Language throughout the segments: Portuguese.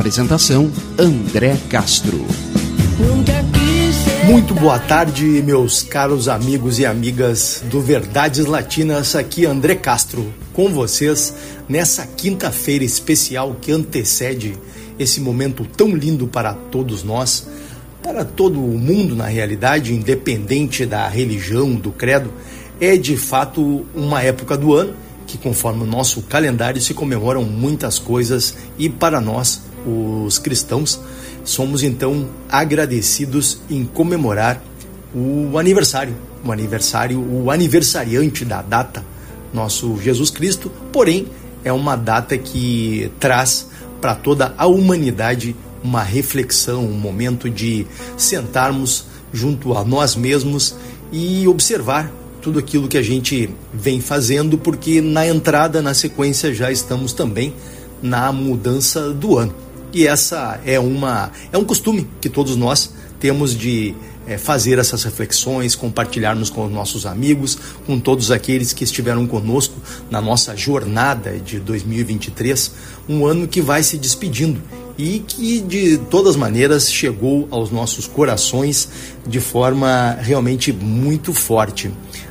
Apresentação: André Castro. Muito boa tarde, meus caros amigos e amigas do Verdades Latinas. Aqui André Castro com vocês nessa quinta-feira especial que antecede esse momento tão lindo para todos nós, para todo o mundo na realidade, independente da religião, do credo. É de fato uma época do ano que, conforme o nosso calendário, se comemoram muitas coisas e para nós os cristãos, somos então agradecidos em comemorar o aniversário, o aniversário, o aniversariante da data, nosso Jesus Cristo, porém é uma data que traz para toda a humanidade uma reflexão, um momento de sentarmos junto a nós mesmos e observar tudo aquilo que a gente vem fazendo, porque na entrada, na sequência, já estamos também na mudança do ano. E essa é uma é um costume que todos nós temos de é, fazer essas reflexões, compartilharmos com os nossos amigos, com todos aqueles que estiveram conosco na nossa jornada de 2023, um ano que vai se despedindo e que de todas maneiras chegou aos nossos corações de forma realmente muito forte.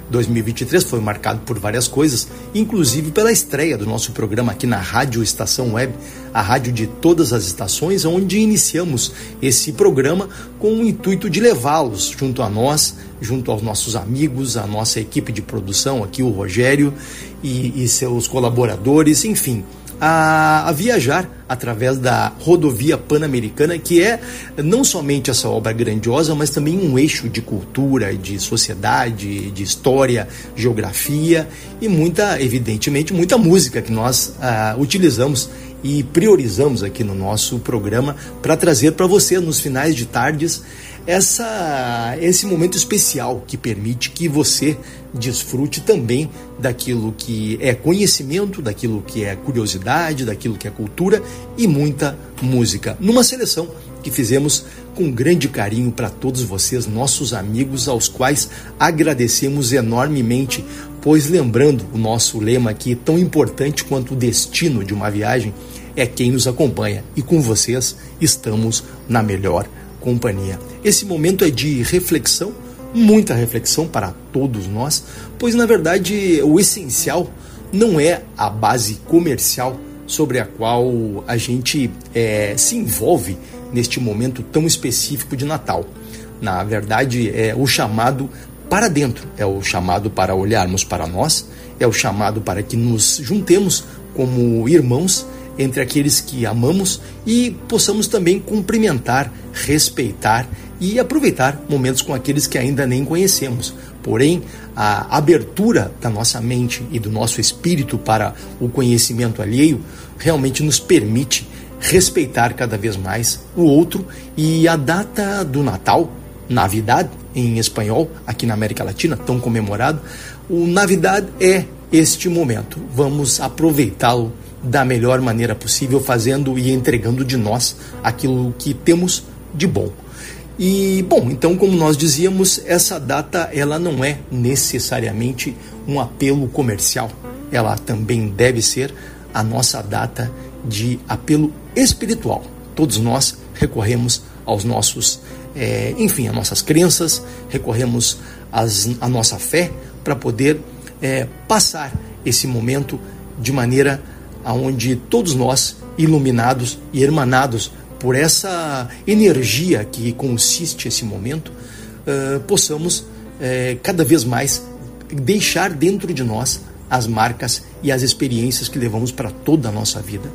2023 foi marcado por várias coisas, inclusive pela estreia do nosso programa aqui na Rádio Estação Web, a rádio de todas as estações, onde iniciamos esse programa com o intuito de levá-los junto a nós, junto aos nossos amigos, a nossa equipe de produção aqui, o Rogério e, e seus colaboradores, enfim, a, a, viajar através da rodovia pan-americana, que é não somente essa obra grandiosa, mas também um eixo de cultura, de sociedade, de história, geografia e muita, evidentemente, muita música que nós ah, utilizamos e priorizamos aqui no nosso programa para trazer para você nos finais de tardes essa, esse momento especial que permite que você desfrute também daquilo que é conhecimento, daquilo que é curiosidade, daquilo que é cultura e muita música. Numa seleção que fizemos com grande carinho para todos vocês, nossos amigos, aos quais agradecemos enormemente, pois lembrando o nosso lema aqui, tão importante quanto o destino de uma viagem, é quem nos acompanha e com vocês estamos na melhor companhia. Esse momento é de reflexão, muita reflexão para todos nós, pois na verdade o essencial não é a base comercial sobre a qual a gente é, se envolve neste momento tão específico de Natal. Na verdade, é o chamado para dentro, é o chamado para olharmos para nós, é o chamado para que nos juntemos como irmãos entre aqueles que amamos e possamos também cumprimentar, respeitar e aproveitar momentos com aqueles que ainda nem conhecemos. Porém, a abertura da nossa mente e do nosso espírito para o conhecimento alheio realmente nos permite respeitar cada vez mais o outro e a data do Natal, Navidad em espanhol, aqui na América Latina, tão comemorado, o Navidad é este momento. Vamos aproveitá-lo da melhor maneira possível, fazendo e entregando de nós aquilo que temos de bom. E bom, então como nós dizíamos, essa data ela não é necessariamente um apelo comercial. Ela também deve ser a nossa data de apelo espiritual. Todos nós recorremos aos nossos, é, enfim, às nossas crenças, recorremos às, à nossa fé para poder é, passar esse momento de maneira aonde todos nós, iluminados e hermanados por essa energia que consiste esse momento, uh, possamos uh, cada vez mais deixar dentro de nós as marcas e as experiências que levamos para toda a nossa vida.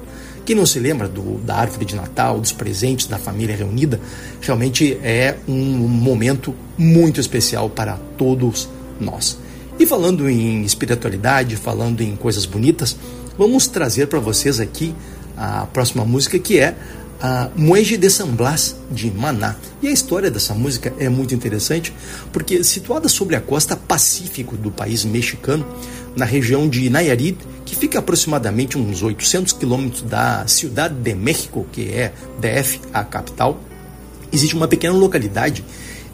Quem não se lembra do, da árvore de Natal, dos presentes da família reunida, realmente é um momento muito especial para todos nós. E falando em espiritualidade, falando em coisas bonitas, vamos trazer para vocês aqui a próxima música que é a Muege de San Blas de Maná. E a história dessa música é muito interessante porque situada sobre a costa pacífico do país mexicano, na região de Nayarit, que fica aproximadamente uns 800 quilômetros da Cidade de México, que é DF, a capital, existe uma pequena localidade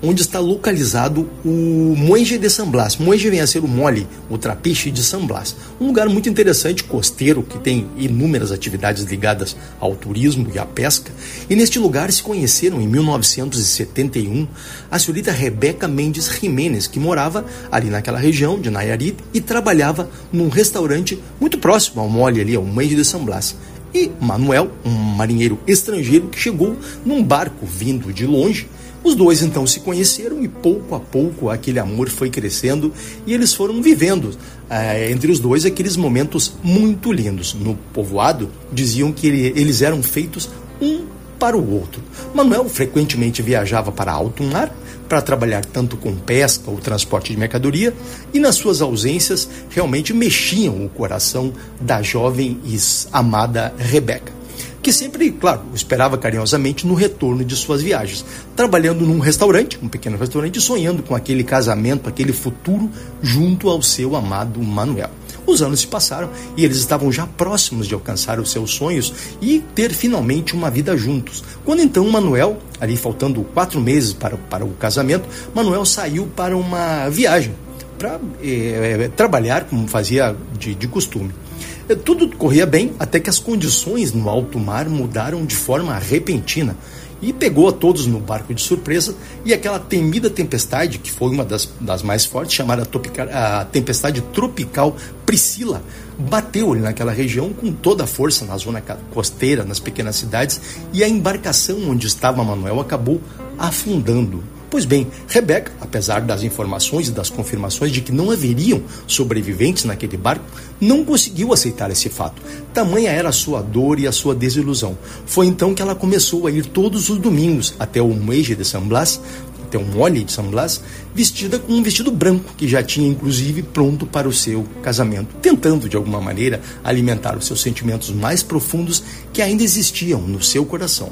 onde está localizado o Muenge de San Blas. Muenge vem a ser o mole, o trapiche de San Blas. Um lugar muito interessante, costeiro, que tem inúmeras atividades ligadas ao turismo e à pesca. E neste lugar se conheceram em 1971 a senhorita Rebeca Mendes Jiménez, que morava ali naquela região de Nayarit e trabalhava num restaurante muito próximo ao mole ali, ao Muenge de San Blas e Manuel, um marinheiro estrangeiro que chegou num barco vindo de longe os dois então se conheceram e pouco a pouco aquele amor foi crescendo e eles foram vivendo eh, entre os dois aqueles momentos muito lindos. No povoado diziam que ele, eles eram feitos um para o outro. Manuel frequentemente viajava para alto mar para trabalhar tanto com pesca ou transporte de mercadoria e nas suas ausências realmente mexiam o coração da jovem e amada Rebeca que sempre, claro, esperava carinhosamente no retorno de suas viagens, trabalhando num restaurante, um pequeno restaurante, sonhando com aquele casamento, aquele futuro junto ao seu amado Manuel. Os anos se passaram e eles estavam já próximos de alcançar os seus sonhos e ter finalmente uma vida juntos. Quando então Manuel, ali faltando quatro meses para, para o casamento, Manuel saiu para uma viagem para é, trabalhar como fazia de, de costume. É, tudo corria bem até que as condições no alto mar mudaram de forma repentina e pegou a todos no barco de surpresa e aquela temida tempestade, que foi uma das, das mais fortes, chamada a tempestade tropical Priscila, bateu ali naquela região com toda a força na zona costeira, nas pequenas cidades, e a embarcação onde estava Manuel acabou afundando. Pois bem, Rebeca, apesar das informações e das confirmações de que não haveriam sobreviventes naquele barco, não conseguiu aceitar esse fato. Tamanha era a sua dor e a sua desilusão. Foi então que ela começou a ir todos os domingos até o Muege de San Blas, até o Mole de San Blas, vestida com um vestido branco que já tinha inclusive pronto para o seu casamento, tentando de alguma maneira alimentar os seus sentimentos mais profundos que ainda existiam no seu coração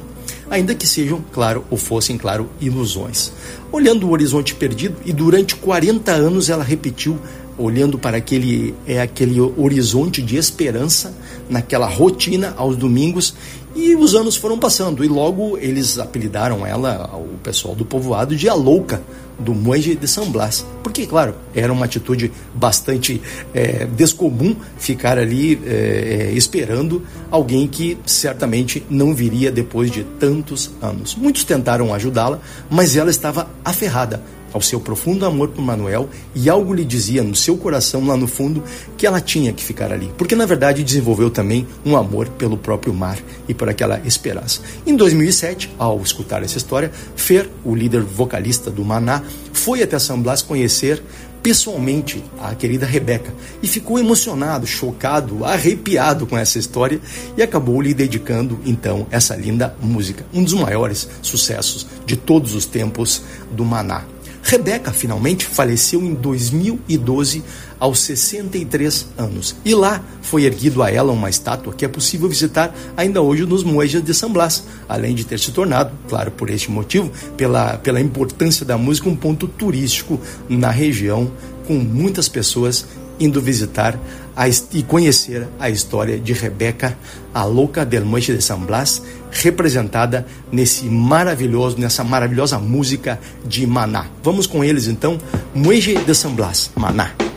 ainda que sejam, claro, ou fossem, claro, ilusões. Olhando o horizonte perdido, e durante 40 anos ela repetiu, olhando para aquele, é, aquele horizonte de esperança, naquela rotina aos domingos, e os anos foram passando, e logo eles apelidaram ela, o pessoal do povoado, de a louca do Monge de São Blas. Porque, claro, era uma atitude bastante é, descomum ficar ali é, esperando alguém que certamente não viria depois de tantos anos. Muitos tentaram ajudá-la, mas ela estava aferrada ao seu profundo amor por Manuel e algo lhe dizia no seu coração lá no fundo que ela tinha que ficar ali, porque na verdade desenvolveu também um amor pelo próprio mar e por aquela esperança. Em 2007, ao escutar essa história, Fer, o líder vocalista do Maná, foi até São Blas conhecer pessoalmente a querida Rebeca e ficou emocionado, chocado, arrepiado com essa história e acabou lhe dedicando então essa linda música, um dos maiores sucessos de todos os tempos do Maná. Rebeca finalmente faleceu em 2012 aos 63 anos. E lá foi erguido a ela uma estátua que é possível visitar ainda hoje nos Muejas de San Blas, além de ter se tornado, claro, por este motivo, pela, pela importância da música, um ponto turístico na região, com muitas pessoas indo visitar a, e conhecer a história de Rebeca, a louca del Manche de San Blas, representada nesse maravilhoso, nessa maravilhosa música de Maná. Vamos com eles então, Muege de San Blas, Maná.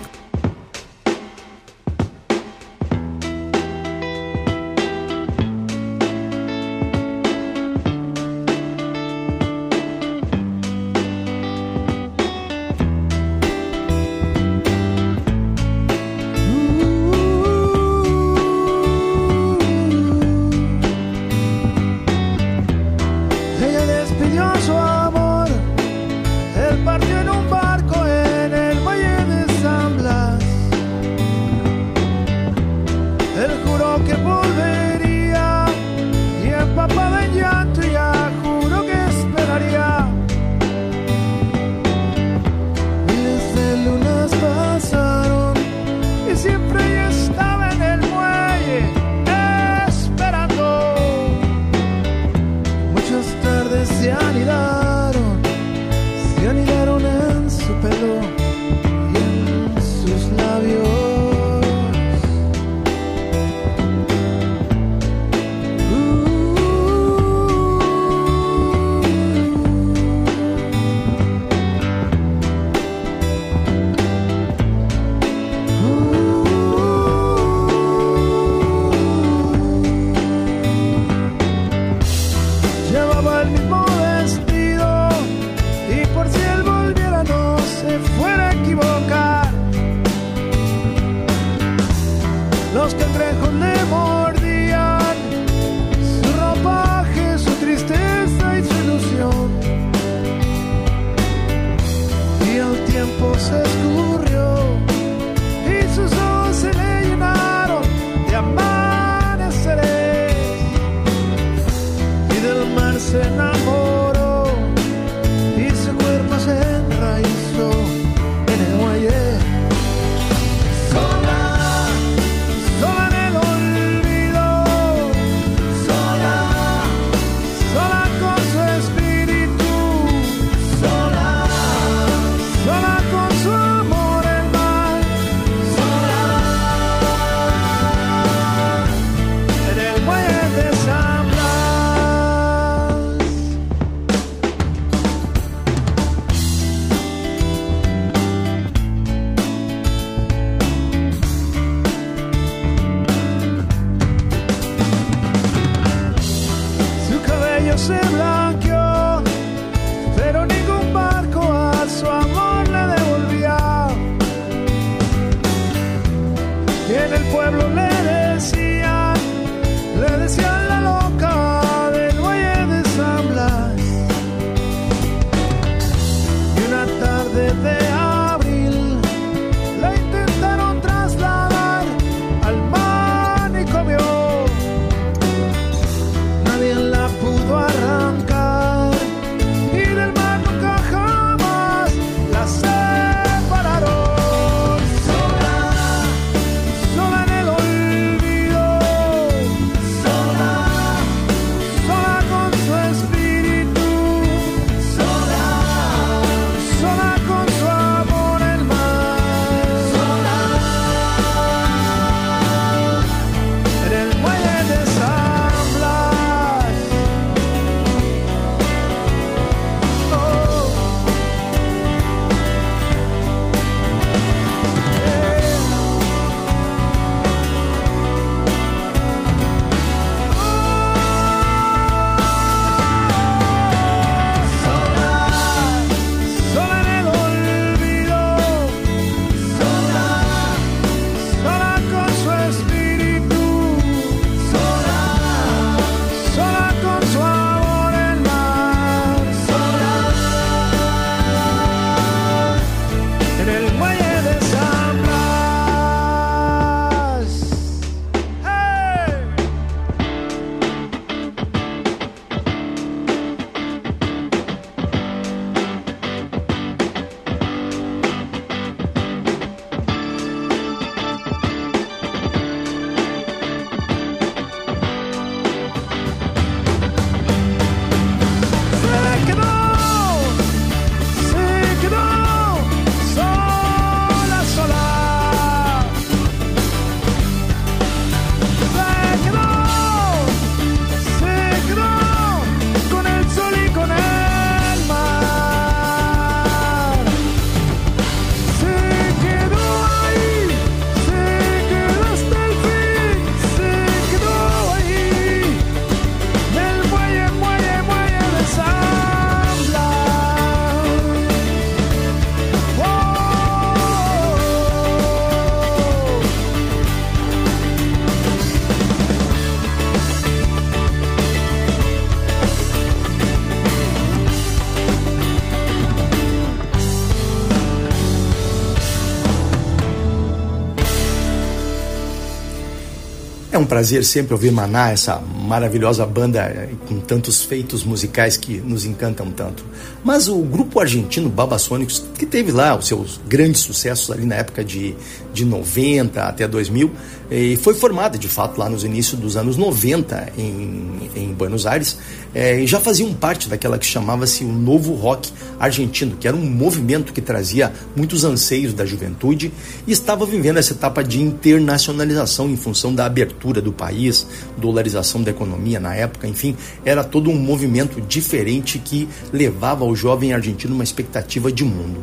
Prazer sempre ouvir Maná, essa maravilhosa banda eh, com tantos feitos musicais que nos encantam tanto. Mas o grupo argentino Babasônicos, que teve lá os seus grandes sucessos ali na época de, de 90 até 2000, e foi formada de fato lá nos inícios dos anos 90 em, em Buenos Aires, e já faziam parte daquela que chamava-se o Novo Rock Argentino, que era um movimento que trazia muitos anseios da juventude e estava vivendo essa etapa de internacionalização em função da abertura do país, dolarização da economia na época, enfim, era todo um movimento diferente que levava ao jovem argentino uma expectativa de mundo.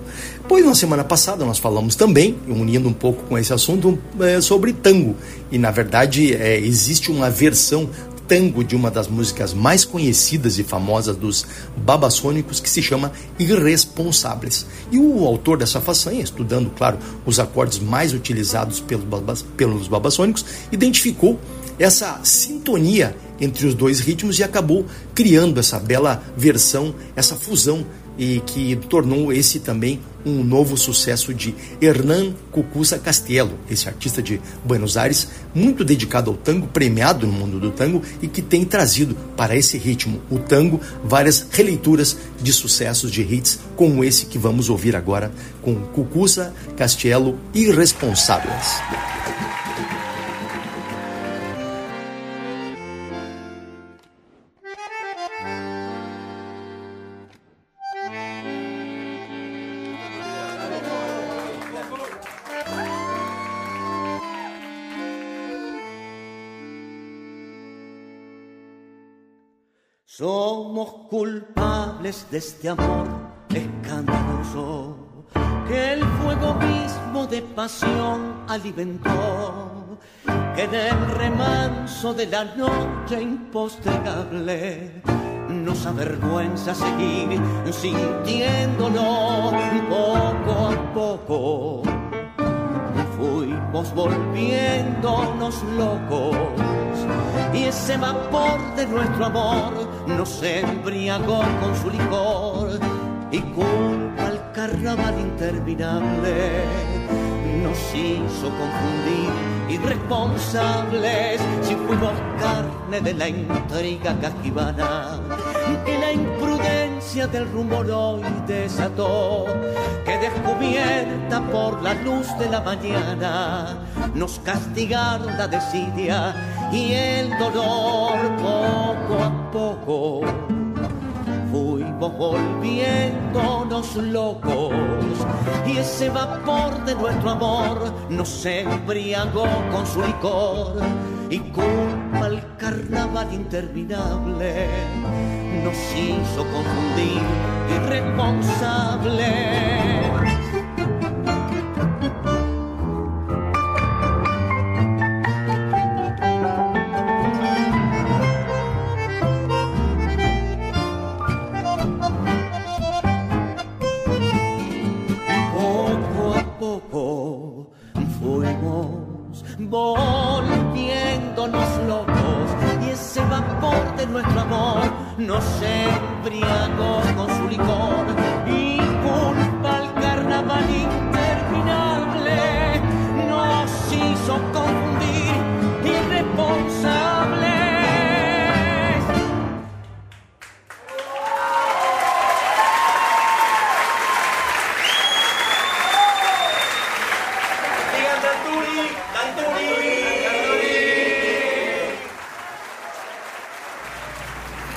Pois na semana passada nós falamos também, unindo um pouco com esse assunto, é, sobre tango. E na verdade é, existe uma versão tango de uma das músicas mais conhecidas e famosas dos babassônicos, que se chama Irresponsáveis. E o autor dessa façanha, estudando, claro, os acordes mais utilizados pelos, pelos babassônicos, identificou essa sintonia entre os dois ritmos e acabou criando essa bela versão, essa fusão e que tornou esse também um novo sucesso de Hernán Cucuza Castiello, esse artista de Buenos Aires, muito dedicado ao tango, premiado no mundo do tango e que tem trazido para esse ritmo, o tango, várias releituras de sucessos de hits como esse que vamos ouvir agora com Cucuza Castiello Irresponsáveis. Somos culpables de este amor escandaloso que el fuego mismo de pasión alimentó, que en el remanso de la noche impostergable nos avergüenza seguir sintiéndolo poco a poco. Fuimos volviéndonos locos y ese vapor de nuestro amor nos embriagó con su licor y culpa al carnaval interminable. Nos hizo confundir irresponsables si fuimos carne de la intriga cajibana que la imprudencia del rumor hoy desató que descubierta por la luz de la mañana nos castigaron la desidia y el dolor poco a poco fuimos volviéndonos locos. Y ese vapor de nuestro amor nos embriagó con su licor. Y culpa al carnaval interminable nos hizo confundir irresponsables volviéndonos locos. Y ese vapor de nuestro amor nos embriagó con su licor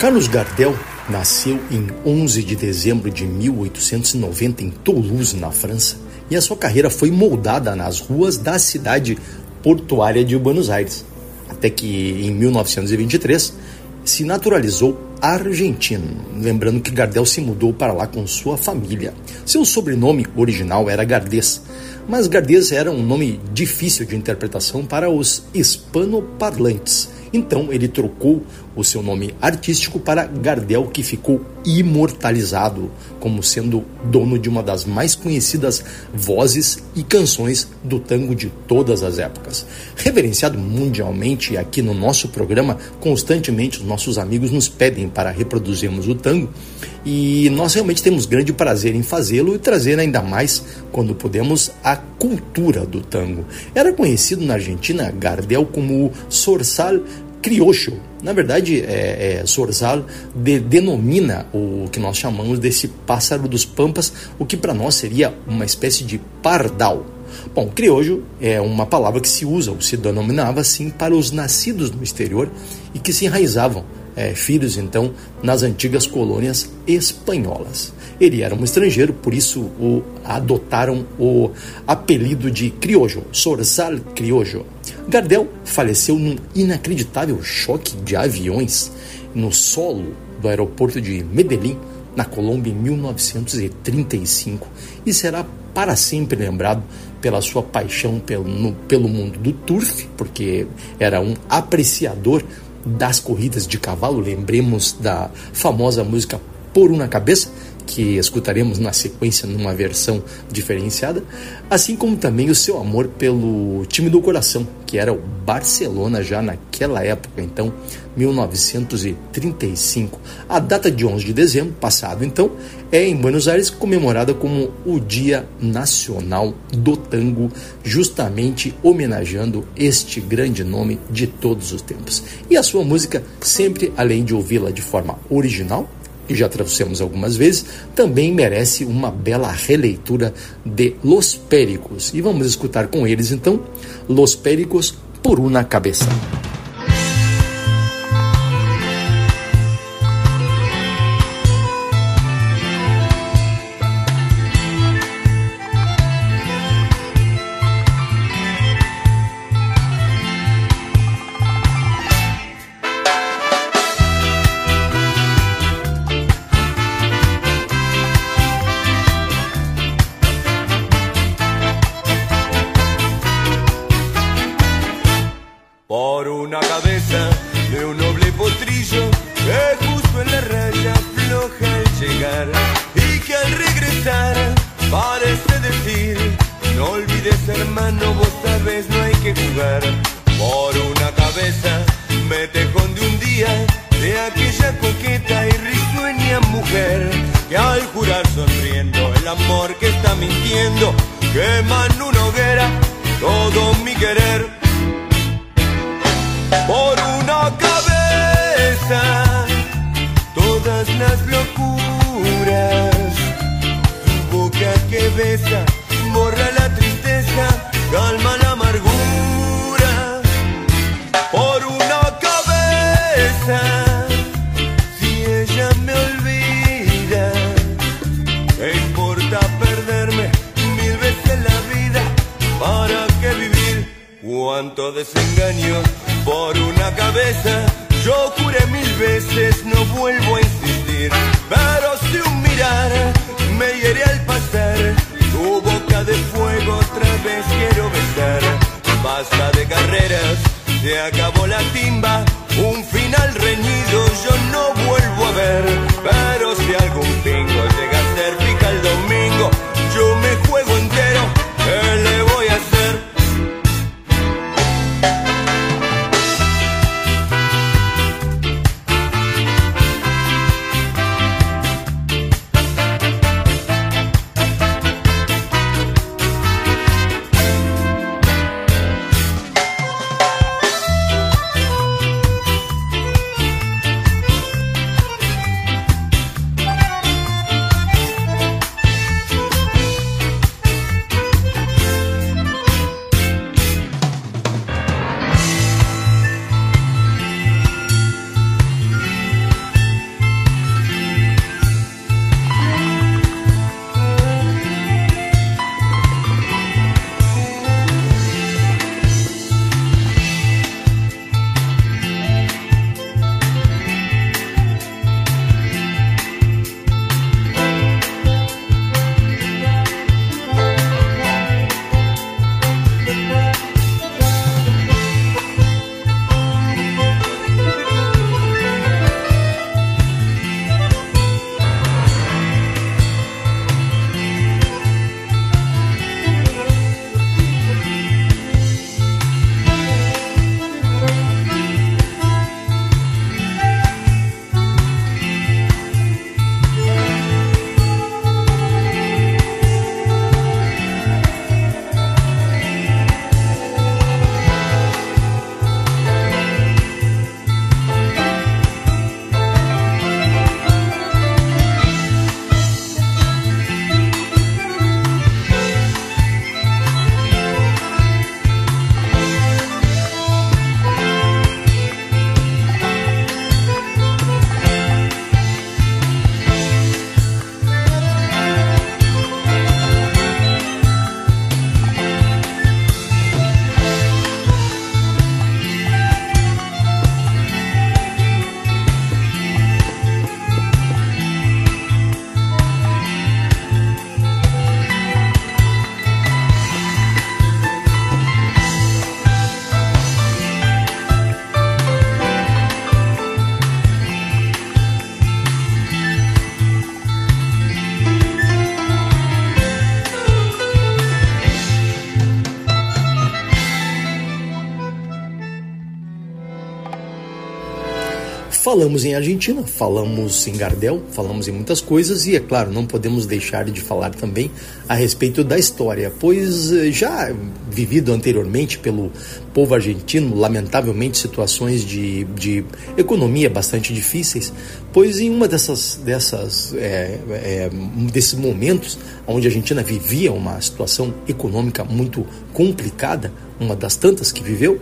Carlos Gardel nasceu em 11 de dezembro de 1890 em Toulouse, na França, e a sua carreira foi moldada nas ruas da cidade portuária de Buenos Aires, até que em 1923 se naturalizou argentino, lembrando que Gardel se mudou para lá com sua família. Seu sobrenome original era Gardês, mas Gardês era um nome difícil de interpretação para os hispanoparlantes então ele trocou o seu nome artístico para Gardel, que ficou imortalizado como sendo dono de uma das mais conhecidas vozes e canções do tango de todas as épocas. Reverenciado mundialmente aqui no nosso programa, constantemente os nossos amigos nos pedem para reproduzirmos o tango e nós realmente temos grande prazer em fazê-lo e trazer ainda mais, quando podemos, a cultura do tango. Era conhecido na Argentina Gardel como Sorsal Criocho. Na verdade, é, é, Sorsal de, denomina o que nós chamamos desse pássaro dos pampas, o que para nós seria uma espécie de pardal. Bom, criojo é uma palavra que se usa, ou se denominava assim, para os nascidos no exterior e que se enraizavam é, filhos, então, nas antigas colônias espanholas. Ele era um estrangeiro, por isso o adotaram o apelido de criojo, Sorsal Criojo. Gardel faleceu num inacreditável choque de aviões no solo do aeroporto de Medellín, na Colômbia, em 1935, e será para sempre lembrado pela sua paixão pelo, no, pelo mundo do turf, porque era um apreciador das corridas de cavalo. Lembremos da famosa música Por Uma Cabeça, que escutaremos na sequência numa versão diferenciada, assim como também o seu amor pelo time do coração, que era o Barcelona já naquela época, então 1935. A data de 11 de dezembro passado, então, é em Buenos Aires comemorada como o Dia Nacional do Tango, justamente homenageando este grande nome de todos os tempos. E a sua música, sempre além de ouvi-la de forma original, e já trouxemos algumas vezes, também merece uma bela releitura de Los Péricos. E vamos escutar com eles então Los Péricos por uma cabeça. Falamos em Argentina, falamos em Gardel, falamos em muitas coisas e, é claro, não podemos deixar de falar também a respeito da história, pois eh, já vivido anteriormente pelo povo argentino, lamentavelmente situações de, de economia bastante difíceis, pois em uma dessas, dessas é, é, desses momentos onde a Argentina vivia uma situação econômica muito complicada, uma das tantas que viveu,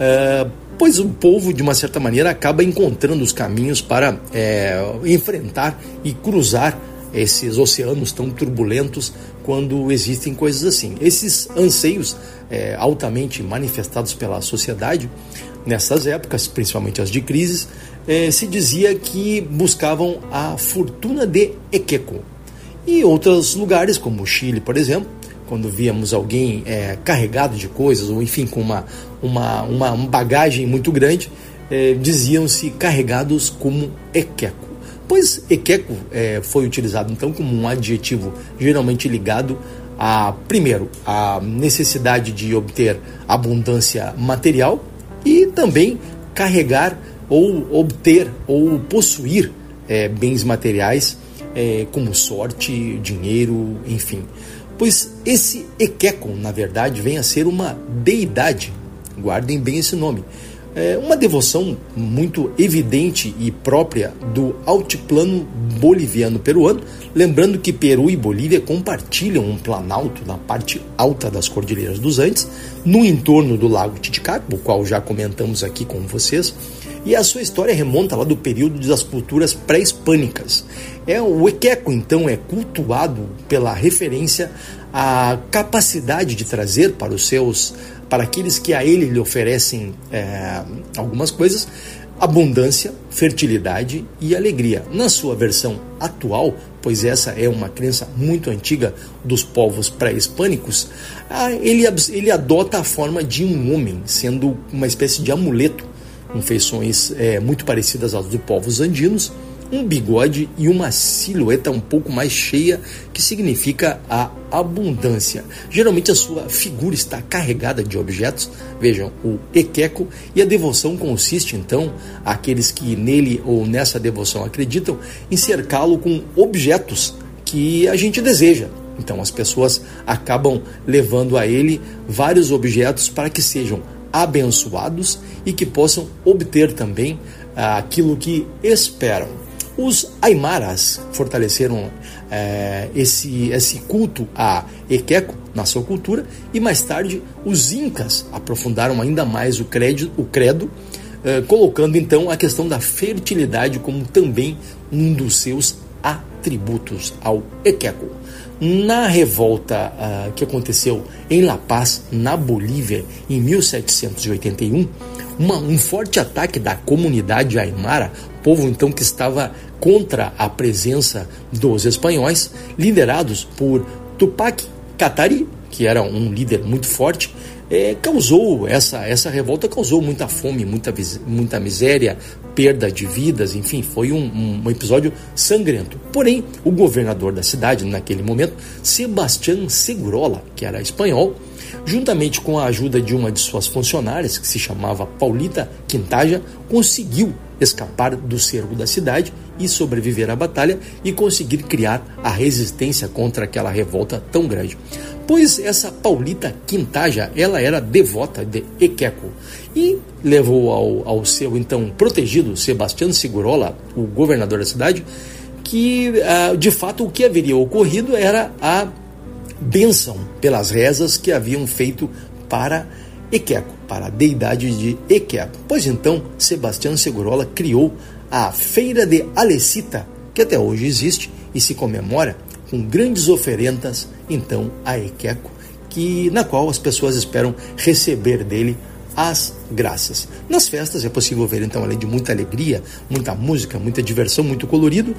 é, pois o povo, de uma certa maneira, acaba encontrando os caminhos para é, enfrentar e cruzar esses oceanos tão turbulentos quando existem coisas assim. Esses anseios é, altamente manifestados pela sociedade nessas épocas, principalmente as de crises, é, se dizia que buscavam a fortuna de Equeco. E outros lugares, como Chile, por exemplo, quando víamos alguém é, carregado de coisas, ou enfim, com uma, uma, uma bagagem muito grande, é, diziam-se carregados como equeco. Pois equeco é, foi utilizado então como um adjetivo geralmente ligado a, primeiro, a necessidade de obter abundância material e também carregar ou obter ou possuir é, bens materiais é, como sorte, dinheiro, enfim pois esse Ekekon, na verdade, vem a ser uma deidade. Guardem bem esse nome. É uma devoção muito evidente e própria do altiplano boliviano-peruano, lembrando que Peru e Bolívia compartilham um planalto na parte alta das Cordilheiras dos Andes, no entorno do Lago Titicaca, o qual já comentamos aqui com vocês, e a sua história remonta lá do período das culturas pré-hispânicas. É o Equeco, então, é cultuado pela referência à capacidade de trazer para os seus, para aqueles que a ele lhe oferecem é, algumas coisas, abundância, fertilidade e alegria. Na sua versão atual, pois essa é uma crença muito antiga dos povos pré-hispânicos, ele, ele adota a forma de um homem, sendo uma espécie de amuleto com feições é, muito parecidas às dos povos andinos, um bigode e uma silhueta um pouco mais cheia, que significa a abundância. Geralmente a sua figura está carregada de objetos, vejam, o equeco, e a devoção consiste então, aqueles que nele ou nessa devoção acreditam, em cercá-lo com objetos que a gente deseja. Então as pessoas acabam levando a ele vários objetos para que sejam abençoados e que possam obter também ah, aquilo que esperam. Os Aimaras fortaleceram eh, esse, esse culto a Equeco na sua cultura e mais tarde os Incas aprofundaram ainda mais o, credo, o credo eh, colocando então a questão da fertilidade como também um dos seus atributos ao Equeco. Na revolta uh, que aconteceu em La Paz, na Bolívia, em 1781, uma, um forte ataque da comunidade aimara, povo então que estava contra a presença dos espanhóis, liderados por Tupac Katari, que era um líder muito forte, é, causou essa essa revolta causou muita fome, muita muita miséria, perda de vidas, enfim, foi um, um, episódio sangrento. Porém, o governador da cidade naquele momento, Sebastián Segurola, que era espanhol, juntamente com a ajuda de uma de suas funcionárias, que se chamava Paulita Quintaja, conseguiu escapar do cerco da cidade e sobreviver à batalha e conseguir criar a resistência contra aquela revolta tão grande pois essa Paulita Quintaja, ela era devota de Equeco e levou ao, ao seu então protegido Sebastião Segurola, o governador da cidade, que ah, de fato o que haveria ocorrido era a bênção pelas rezas que haviam feito para Equeco, para a deidade de Equeco. Pois então, Sebastião Segurola criou a Feira de Alecita, que até hoje existe e se comemora com grandes oferendas, então, a Equeco, que, na qual as pessoas esperam receber dele as graças. Nas festas é possível ver, então, além de muita alegria, muita música, muita diversão, muito colorido,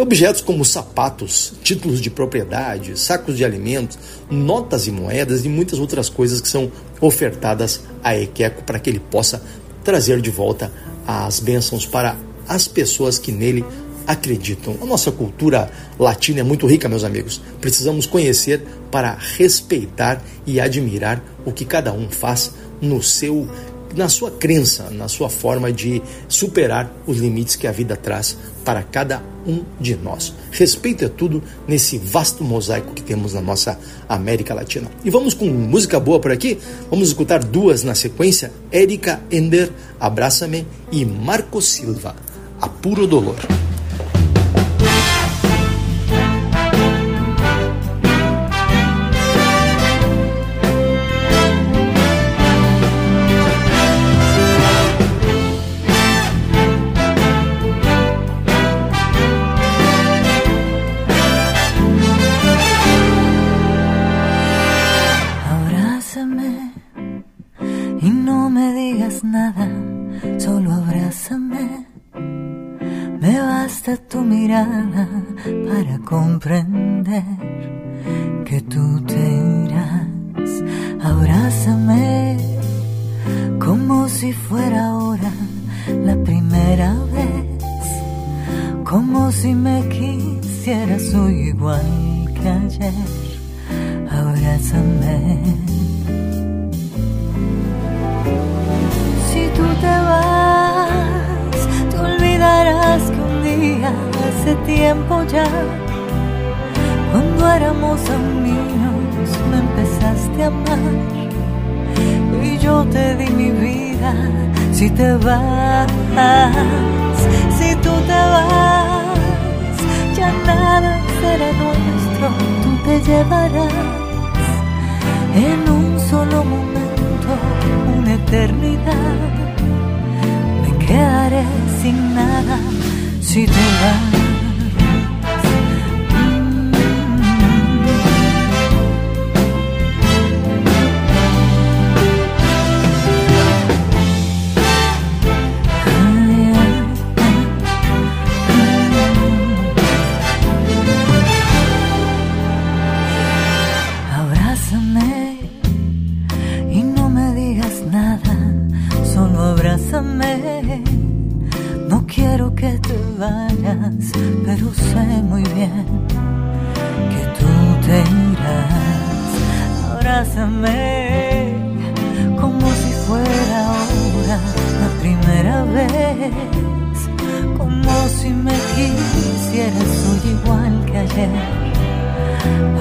objetos como sapatos, títulos de propriedade, sacos de alimentos, notas e moedas e muitas outras coisas que são ofertadas a Equeco para que ele possa trazer de volta as bênçãos para as pessoas que nele acreditam. A nossa cultura latina é muito rica, meus amigos. Precisamos conhecer para respeitar e admirar o que cada um faz no seu na sua crença, na sua forma de superar os limites que a vida traz para cada um de nós. Respeito é tudo nesse vasto mosaico que temos na nossa América Latina. E vamos com música boa por aqui? Vamos escutar duas na sequência: Érica Ender, Abraça-me e Marco Silva, nada, solo abrázame. Me basta tu mirada para comprender que tú te irás. Abrázame como si fuera ahora la primera vez, como si me quisieras hoy igual que ayer. te vas, si tú te vas, ya nada será nuestro, tú te llevarás en un solo momento, una eternidad. Me quedaré sin nada si te vas.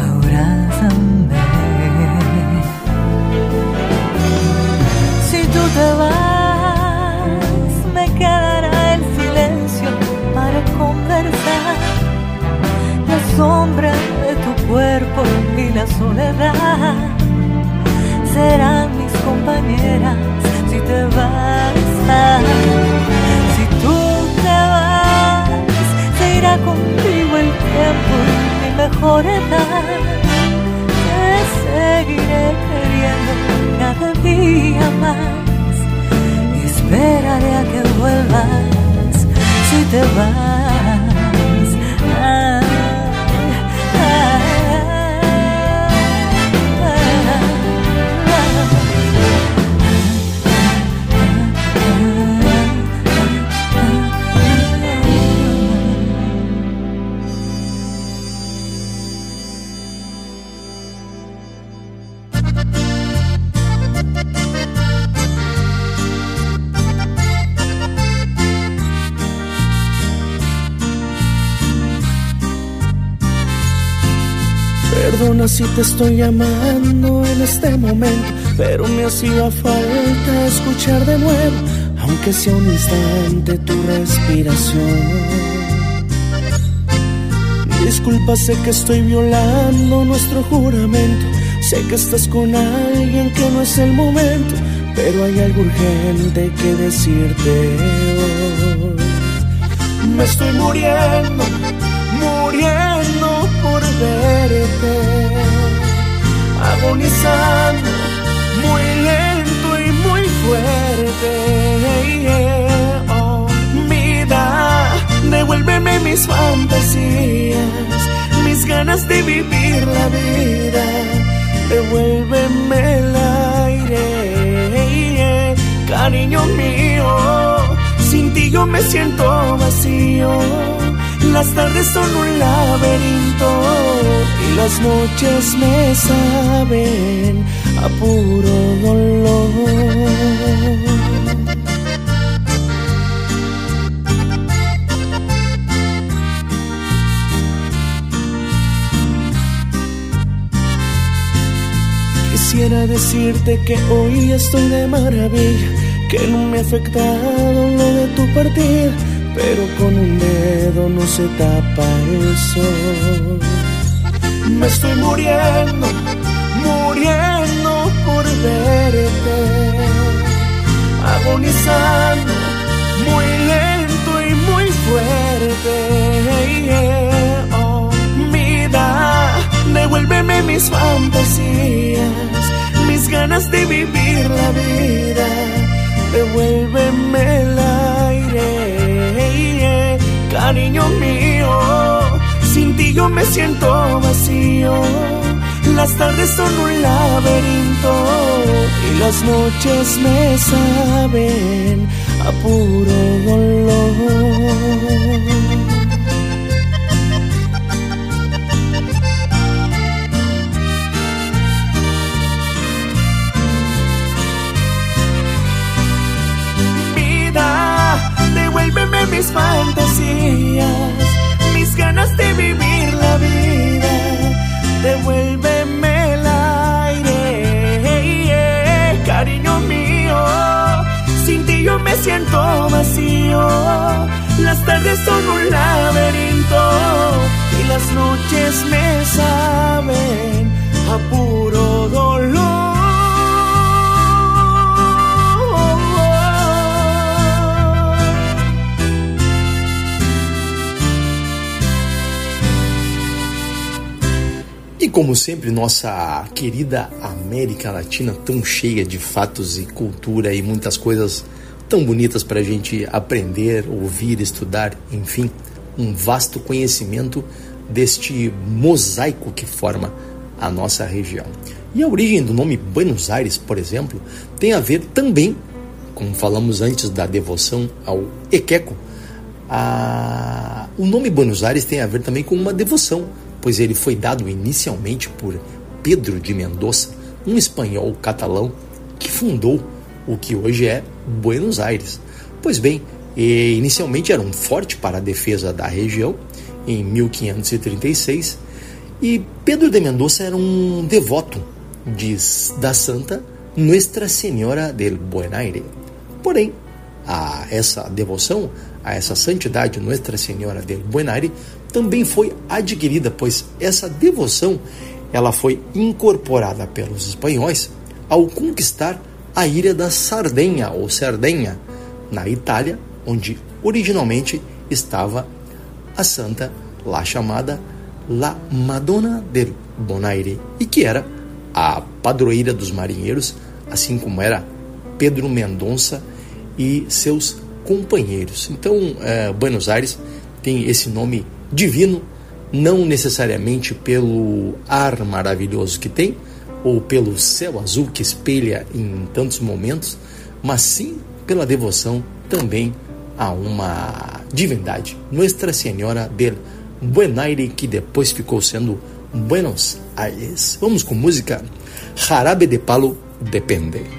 abrázame. Si tú te vas, me quedará el silencio para conversar. La sombra de tu cuerpo y la soledad serán mis compañeras si te vas. Si tú te vas, se irá contigo el tiempo mejor edad. Te seguiré queriendo cada día más. Y esperaré a que vuelvas si te vas. Estoy llamando en este momento, pero me hacía falta escuchar de nuevo, aunque sea un instante, tu respiración. Disculpa, sé que estoy violando nuestro juramento, sé que estás con alguien que no es el momento, pero hay algo urgente que decirte hoy. Me estoy muriendo, muriendo por verte agonizando muy lento y muy fuerte. Oh, vida, devuélveme mis fantasías, mis ganas de vivir la vida. Devuélveme el aire, cariño mío. Sin ti yo me siento vacío las tardes son un laberinto y las noches me saben a puro dolor. Quisiera decirte que hoy estoy de maravilla, que no me ha afectado lo de tu partir pero con un dedo no se tapa el sol. Me estoy muriendo, muriendo por verte, agonizando muy lento y muy fuerte. Oh, vida, devuélveme mis fantasías, mis ganas de vivir la vida, devuélveme el aire, cariño mío, sin ti yo me siento vacío. Las tardes son un laberinto y las noches me saben a puro dolor. Devuélveme mis fantasías, mis ganas de vivir la vida. Devuélveme el aire, cariño mío. Sin ti yo me siento vacío. Las tardes son un laberinto y las noches me saben a puro dolor. Como sempre, nossa querida América Latina, tão cheia de fatos e cultura e muitas coisas tão bonitas para a gente aprender, ouvir, estudar, enfim, um vasto conhecimento deste mosaico que forma a nossa região. E a origem do nome Buenos Aires, por exemplo, tem a ver também, como falamos antes da devoção ao Equeco, a... o nome Buenos Aires tem a ver também com uma devoção, pois ele foi dado inicialmente por Pedro de Mendoza, um espanhol catalão que fundou o que hoje é Buenos Aires. Pois bem, inicialmente era um forte para a defesa da região em 1536 e Pedro de Mendoza era um devoto de, da santa Nuestra Senhora del Buen Aire. Porém, a essa devoção, a essa santidade Nuestra Senhora del Buen Aire também foi adquirida, pois essa devoção ela foi incorporada pelos espanhóis ao conquistar a ilha da Sardenha ou Sardenha, na Itália, onde originalmente estava a santa lá chamada La Madonna del Bonaire e que era a padroeira dos marinheiros, assim como era Pedro Mendonça e seus companheiros. Então, é, Buenos Aires tem esse nome divino, não necessariamente pelo ar maravilhoso que tem ou pelo céu azul que espelha em tantos momentos, mas sim pela devoção também a uma divindade, Nuestra Senhora del Buen Aire, que depois ficou sendo Buenos Aires. Vamos com música Jarabe de Palo Depende.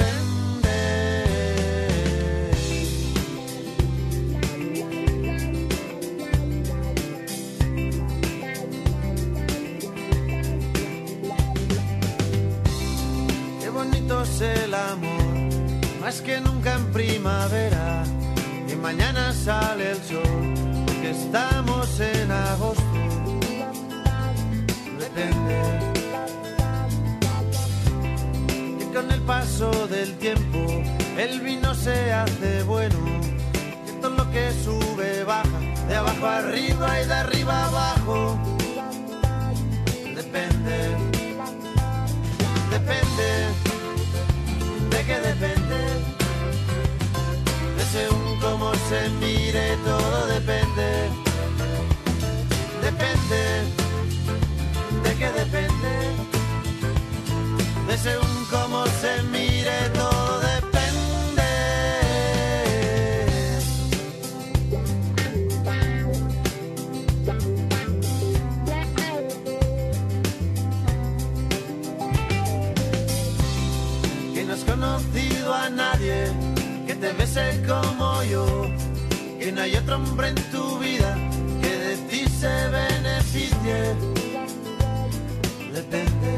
El vino se hace bueno. Que todo lo que sube baja, de abajo arriba y de arriba abajo. Depende, depende, de qué depende. De según cómo se mire, todo depende. Depende, de qué depende. De según cómo se mire, te bese como yo. Que no hay otro hombre en tu vida que de ti se beneficie. Depende.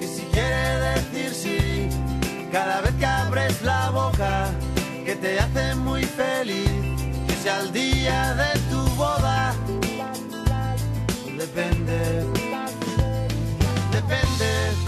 Que si quiere decir sí, cada vez que abres la boca, que te hace muy feliz, que sea el día de tu boda. Depende. Depende.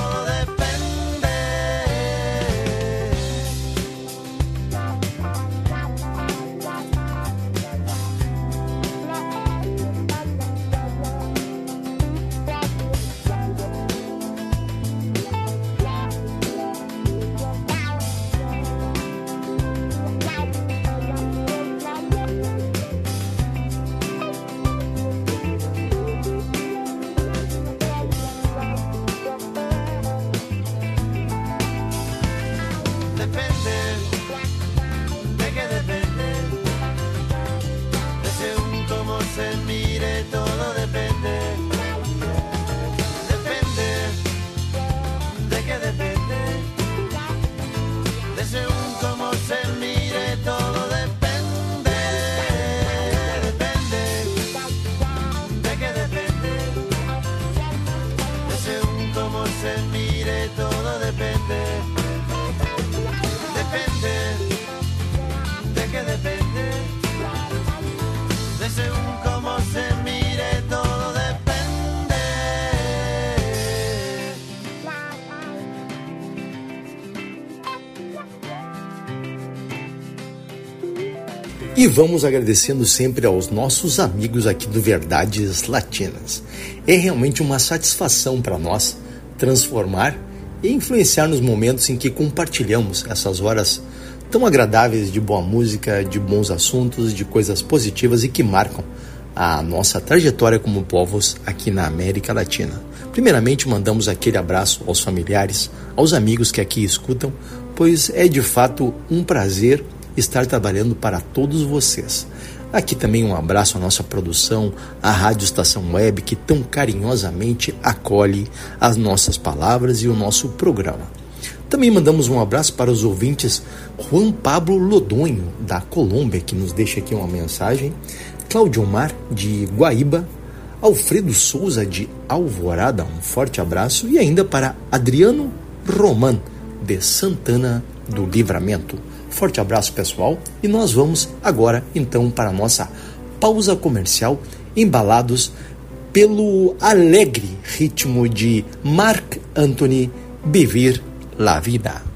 E vamos agradecendo sempre aos nossos amigos aqui do Verdades Latinas. É realmente uma satisfação para nós transformar e influenciar nos momentos em que compartilhamos essas horas tão agradáveis de boa música, de bons assuntos, de coisas positivas e que marcam a nossa trajetória como povos aqui na América Latina. Primeiramente, mandamos aquele abraço aos familiares, aos amigos que aqui escutam, pois é de fato um prazer estar trabalhando para todos vocês. Aqui também um abraço à nossa produção, à Rádio Estação Web, que tão carinhosamente acolhe as nossas palavras e o nosso programa. Também mandamos um abraço para os ouvintes Juan Pablo Lodonho, da Colômbia, que nos deixa aqui uma mensagem, Cláudio Mar, de Guaíba, Alfredo Souza, de Alvorada, um forte abraço, e ainda para Adriano Roman, de Santana do Livramento. Forte abraço, pessoal, e nós vamos agora então para a nossa pausa comercial, embalados pelo alegre ritmo de Marc Anthony Vivir la Vida.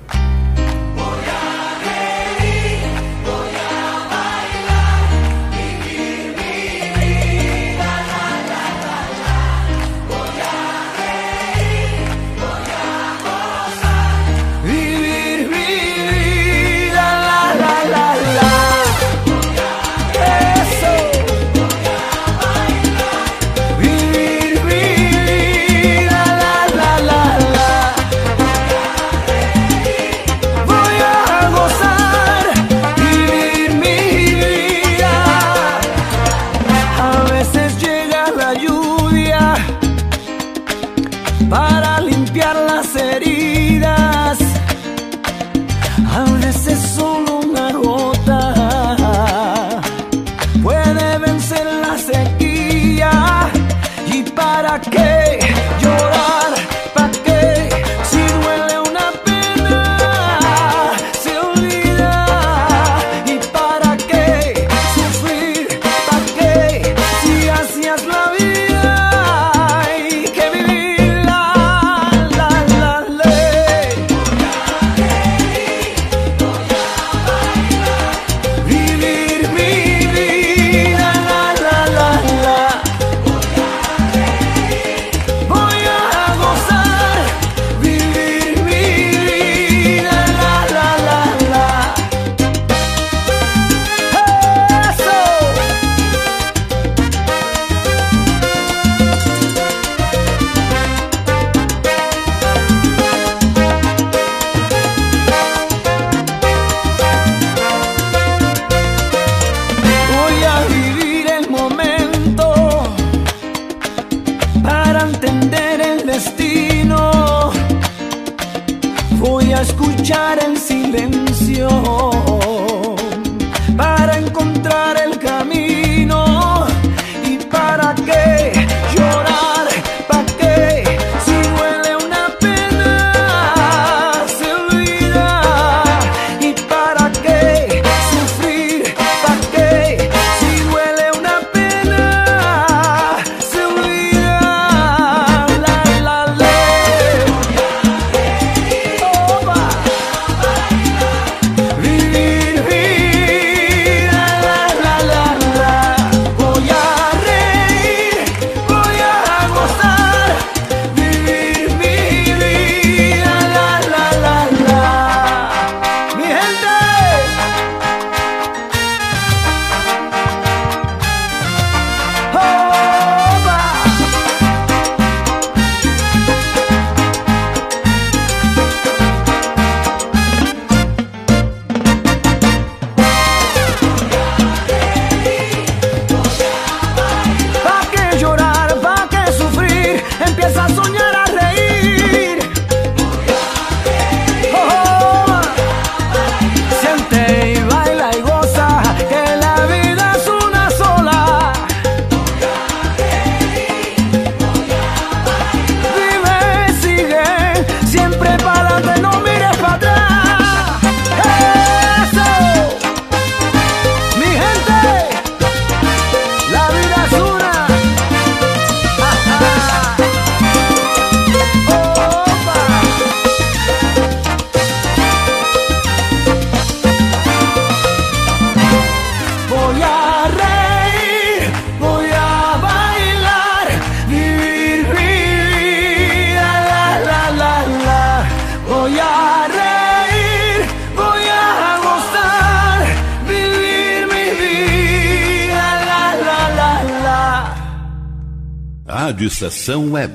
Estação Web.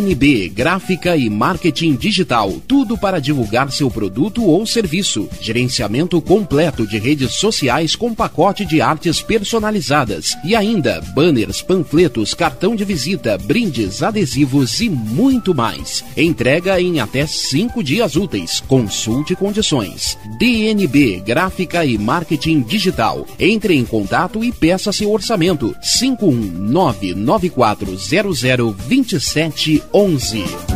DNB Gráfica e Marketing Digital. Tudo para divulgar seu produto ou serviço. Gerenciamento completo de redes sociais com pacote de artes personalizadas. E ainda banners, panfletos, cartão de visita, brindes, adesivos e muito mais. Entrega em até cinco dias úteis. Consulte condições. DNB Gráfica e Marketing Digital. Entre em contato e peça seu orçamento. 51994002711.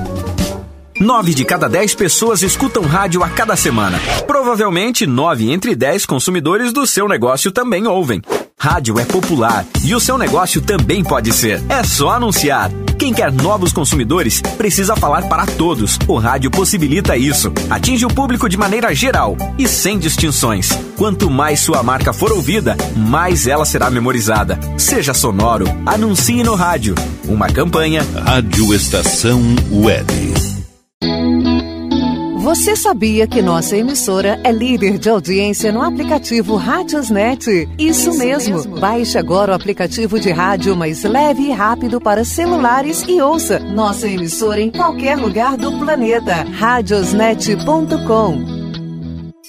Nove de cada dez pessoas escutam rádio a cada semana. Provavelmente, nove entre dez consumidores do seu negócio também ouvem. Rádio é popular e o seu negócio também pode ser. É só anunciar. Quem quer novos consumidores precisa falar para todos. O rádio possibilita isso. Atinge o público de maneira geral e sem distinções. Quanto mais sua marca for ouvida, mais ela será memorizada. Seja sonoro, anuncie no rádio. Uma campanha. Rádio Estação Web. Você sabia que nossa emissora é líder de audiência no aplicativo Rádiosnet? Isso, mesmo. Baixe agora o aplicativo de rádio mais leve e rápido para celulares e ouça nossa emissora em qualquer lugar do planeta. Radiosnet.com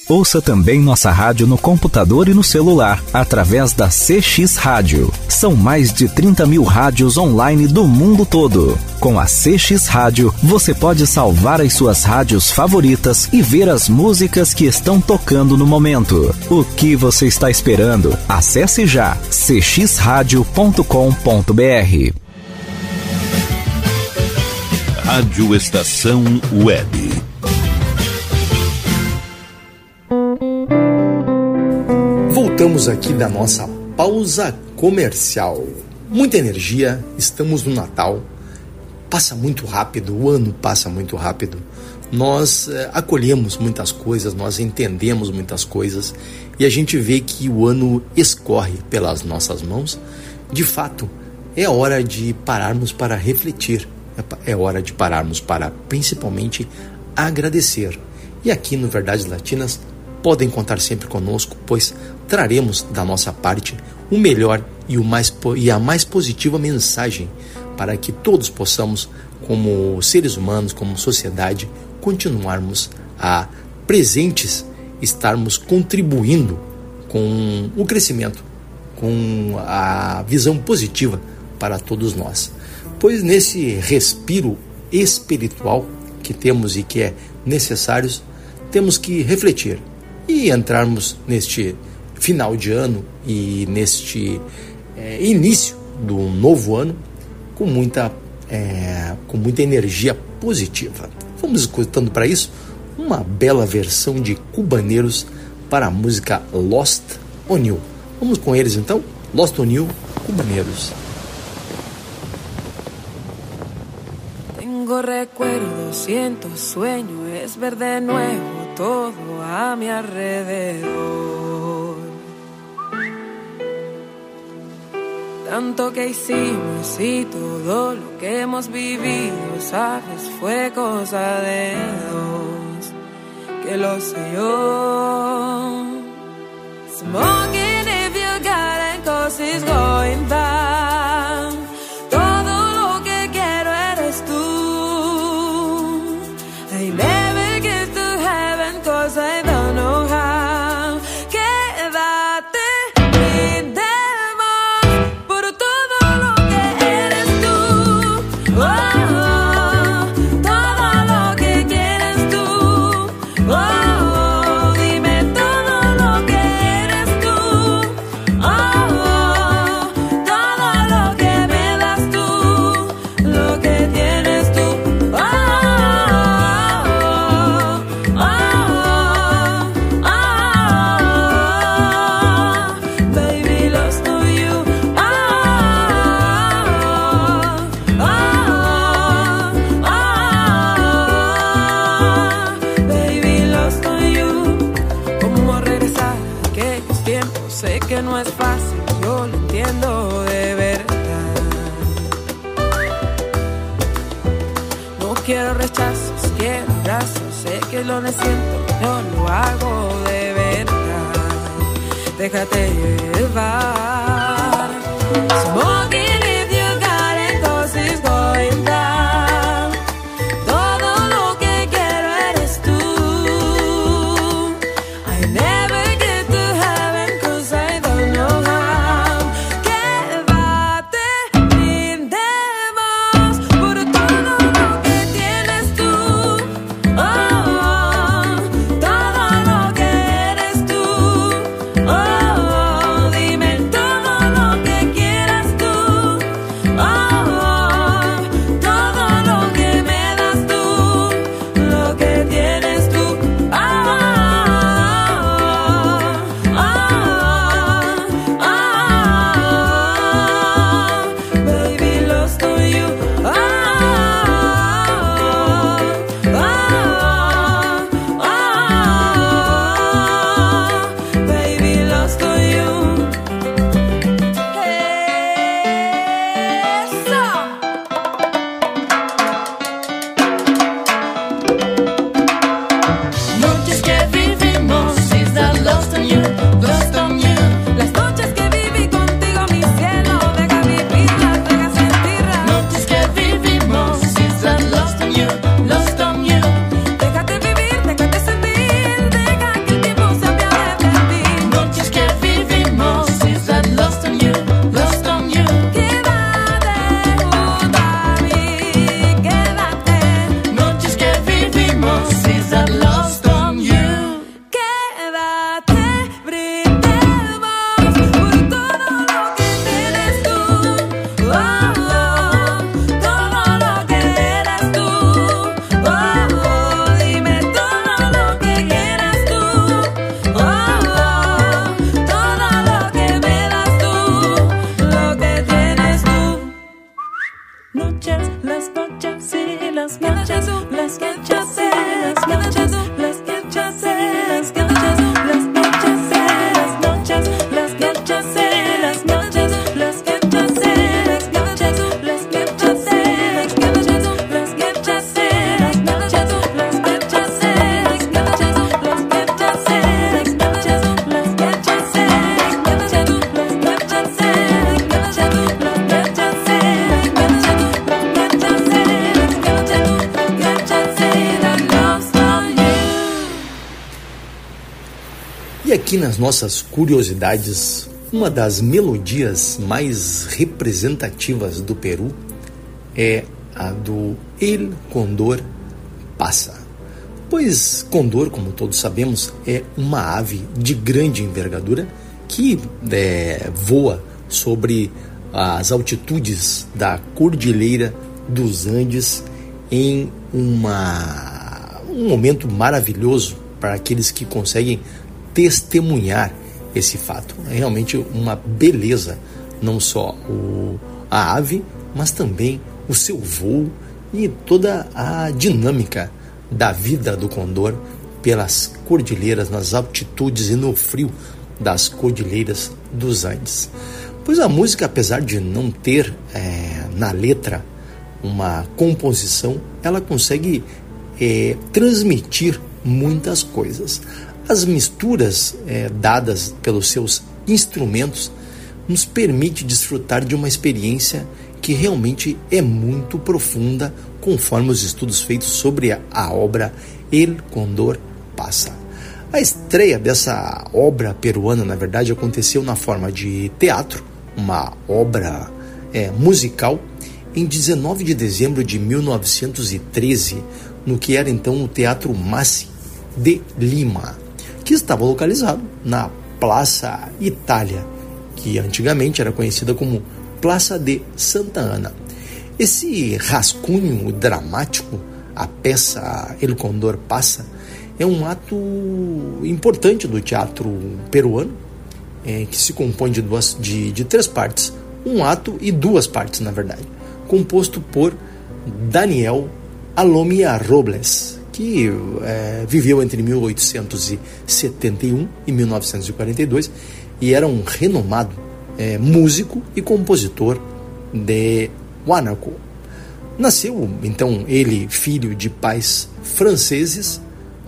Ouça também nossa rádio no computador e no celular, através da CX Rádio. São mais de 30 mil rádios online do mundo todo. Com a CX Rádio, você pode salvar as suas rádios favoritas e ver as músicas que estão tocando no momento. O que você está esperando? Acesse já cxradio.com.br. Rádio Estação Web. Voltamos aqui da nossa pausa comercial. Muita energia, estamos no Natal. Passa muito rápido, o ano passa muito rápido. Nós eh, acolhemos muitas coisas, nós entendemos muitas coisas e a gente vê que o ano escorre pelas nossas mãos. De fato, é hora de pararmos para refletir, é hora de pararmos para principalmente agradecer. E aqui no Verdades Latinas podem contar sempre conosco, pois traremos da nossa parte o melhor e, o mais, e a mais positiva mensagem para que todos possamos, como seres humanos, como sociedade, continuarmos a presentes, estarmos contribuindo com o crescimento, com a visão positiva para todos nós. Pois nesse respiro espiritual que temos e que é necessário, temos que refletir e entrarmos neste final de ano e neste é, início do novo ano com muita, é, com muita energia positiva. Vamos escutando para isso uma bela versão de Cubaneiros para a música Lost on You. Vamos com eles então? Lost on You, Cubaneiros. Tengo recuerdos, siento sueño, es ver de nuevo todo a mi alrededor. Tanto que hicimos y todo lo que hemos vivido, sabes, fue cosa de dos, que lo sé yo. Smoking if you got it, cause it's going down. Nas nossas curiosidades, uma das melodias mais representativas do Peru é a do El Condor Passa. Pois Condor, como todos sabemos, é uma ave de grande envergadura que é, voa sobre as altitudes da Cordilheira dos Andes em uma, um momento maravilhoso para aqueles que conseguem testemunhar esse fato. É realmente uma beleza, não só o, a ave, mas também o seu voo e toda a dinâmica da vida do condor pelas cordilheiras, nas altitudes e no frio das cordilheiras dos Andes. Pois a música, apesar de não ter é, na letra uma composição, ela consegue é, transmitir muitas coisas. As misturas é, dadas pelos seus instrumentos nos permite desfrutar de uma experiência que realmente é muito profunda, conforme os estudos feitos sobre a, obra El Condor Passa. A estreia dessa obra peruana, na verdade, aconteceu na forma de teatro, uma obra é, musical, em 19 de dezembro de 1913, no que era então o Teatro Massi de Lima, que estava localizado na Praça Itália, que antigamente era conhecida como Praça de Santa Ana. Esse rascunho dramático, a peça El Condor Passa, é um ato importante do teatro peruano, é, que se compõe de, duas, de, de três partes. Um ato e duas partes, na verdade. Composto por Daniel Alomia Robles, que é, viveu entre 1871 e 1942 e era um renomado é, músico e compositor de Huánuco. Nasceu, então, ele filho de pais franceses,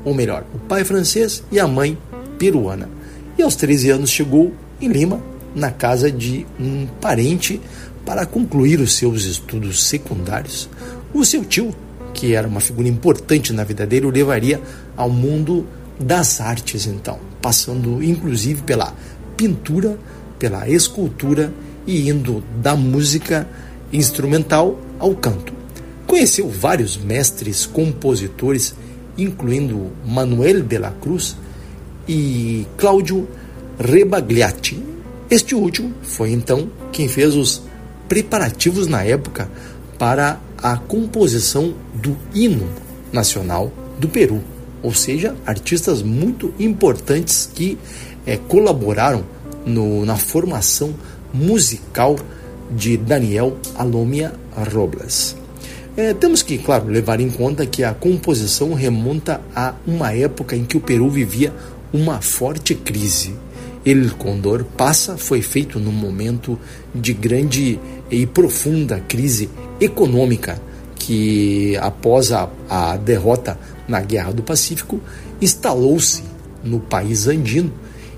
ou melhor, o pai francês e a mãe peruana. E aos 13 anos chegou em Lima, na casa de um parente, para concluir os seus estudos secundários. O seu tio, que era uma figura importante na vida dele, o levaria ao mundo das artes, então, passando inclusive pela pintura, pela escultura e indo da música instrumental ao canto. Conheceu vários mestres compositores, incluindo Manuel de la Cruz e Cláudio Rebagliati. Este último foi então quem fez os preparativos na época para a composição do hino nacional do Peru, ou seja, artistas muito importantes que é, colaboraram no, na formação musical de Daniel Alomia Robles. É, temos que, claro, levar em conta que a composição remonta a uma época em que o Peru vivia uma forte crise. El Condor Passa foi feito num momento de grande e profunda crise econômica que, após a, a derrota na Guerra do Pacífico, instalou-se no país andino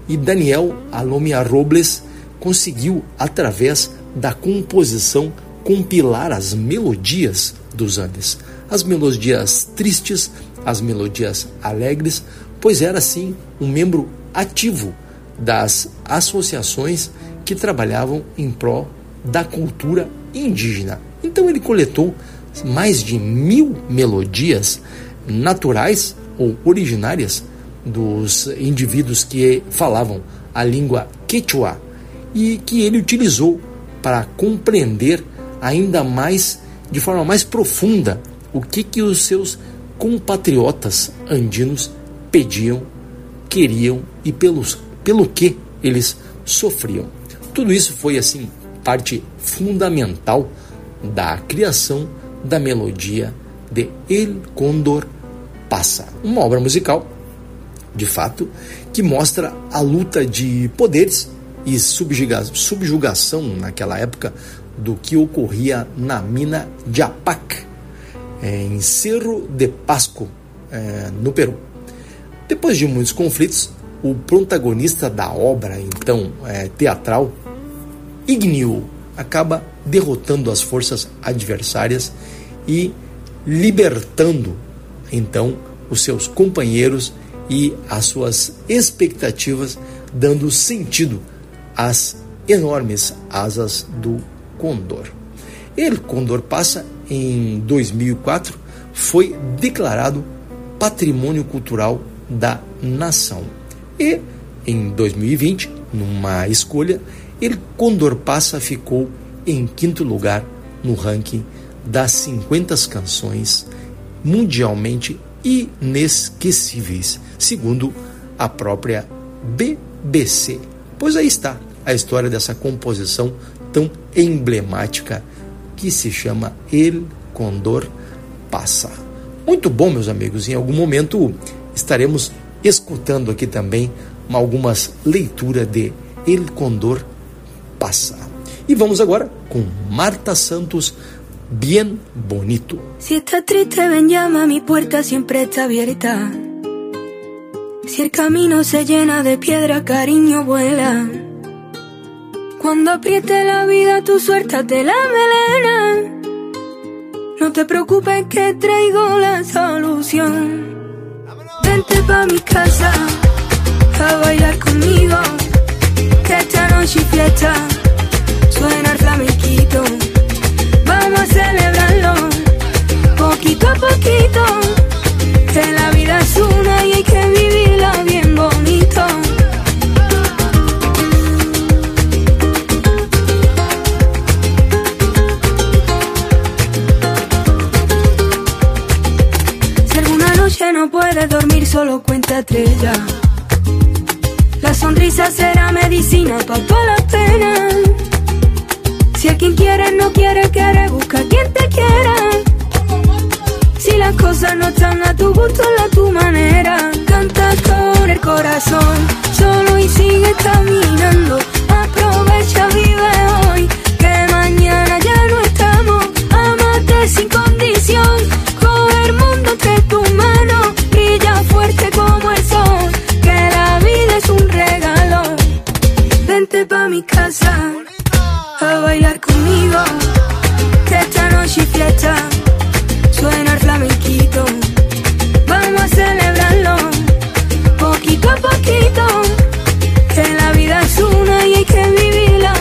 e Daniel Alomia Robles conseguiu, através da composição, compilar as melodias dos Andes. As melodias tristes, as melodias alegres, pois era assim um membro ativo das associações que trabalhavam em prol da cultura indígena. Então ele coletou mais de mil melodias naturais ou originárias dos indivíduos que falavam a língua quechua e que ele utilizou para compreender ainda mais, de forma mais profunda, o que, que os seus compatriotas andinos pediam, queriam e pelos, pelo que eles sofriam. Tudo isso foi assim parte fundamental da criação da melodia de El Condor Passa, uma obra musical de fato, que mostra a luta de poderes e subjuga subjugação naquela época do que ocorria na mina de Apac, é, em Cerro de Pasco, é, no Peru. Depois de muitos conflitos, o protagonista da obra, então é, teatral, Ignio, acaba derrotando as forças adversárias e libertando então os seus companheiros e as suas expectativas, dando sentido às enormes asas do Condor. Ele, Condor Passa, em 2004, foi declarado Patrimônio Cultural da Nação. E em 2020, numa escolha, ele Condor Passa ficou em quinto lugar no ranking das 50 canções mundialmente inesquecíveis, segundo a própria BBC. Pois aí está a história dessa composição tão emblemática que se chama El Condor Passa. Muito bom, meus amigos, em algum momento estaremos escutando aqui também algumas leituras de El Condor Passa. E vamos agora com Marta Santos, Bien Bonito. Si estás triste, ven, llama, mi puerta siempre está abierta. Si el camino se llena de piedra, cariño, vuela. Cuando apriete la vida, tu suéltate la melena. No te preocupes que traigo la solución. Vente pa' mi casa a bailar conmigo. Esta noche fiesta suena el flamenquito. Vamos a celebrarlo poquito a poquito. Que la vida es una y hay que vivirla bien bonito. Si alguna noche no puedes dormir, solo cuenta estrella. La sonrisa será medicina para todas las penas. Si a quien quieres no quiere, quiere, busca a quien te quiera. Si las cosas no están a tu gusto, a tu manera. Canta con el corazón, solo y sigue caminando. Aprovecha, vive hoy, que mañana ya no estamos. Amate sin condición, coge el mundo entre tus manos. Mi casa a bailar conmigo. Que esta noche fiesta suena el flamenquito. Vamos a celebrarlo poquito a poquito. Que la vida es una y hay que vivirla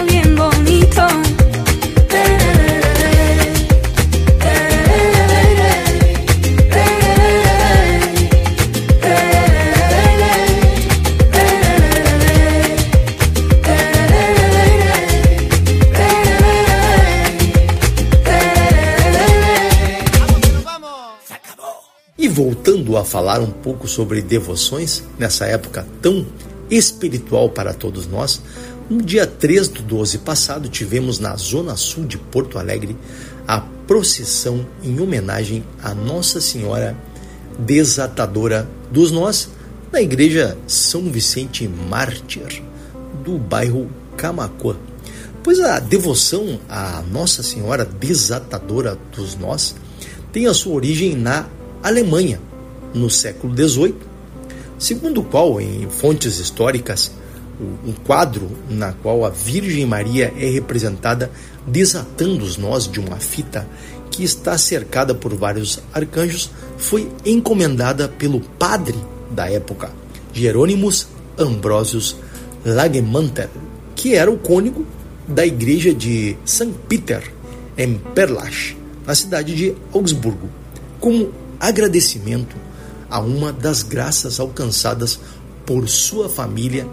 voltando a falar um pouco sobre devoções, nessa época tão espiritual para todos nós, no dia 3 do 12 passado tivemos na zona sul de Porto Alegre a procissão em homenagem a Nossa Senhora Desatadora dos Nós, na igreja São Vicente Mártir, do bairro Camacuã. Pois a devoção à Nossa Senhora Desatadora dos Nós tem a sua origem na Alemanha, no século XVIII, segundo o qual, em fontes históricas, um quadro na qual a Virgem Maria é representada desatando os nós de uma fita que está cercada por vários arcanjos, foi encomendada pelo padre da época, Jerônimos Ambrosius Lagemanter, que era o cônego da igreja de St. Peter, em Perlach, na cidade de Augsburgo, como agradecimento a uma das graças alcançadas por sua família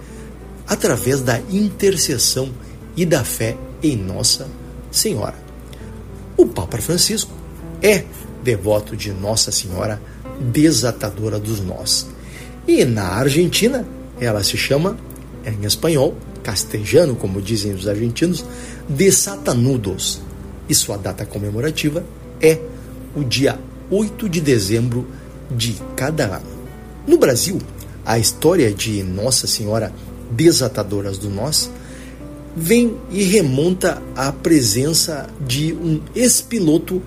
através da intercessão e da fé em Nossa Senhora. O Papa Francisco é devoto de Nossa Senhora Desatadora dos Nós. E na Argentina, ela se chama, em espanhol, castelhano, como dizem os argentinos, Desatanudos. E sua data comemorativa é o dia 8 de dezembro de cada ano. No Brasil, a história de Nossa Senhora Desatadoras do Nós vem e remonta à presença de um ex-piloto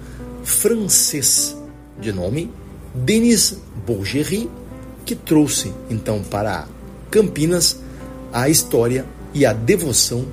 francês de nome Denis Bourgerie, que trouxe então para Campinas a história e a devoção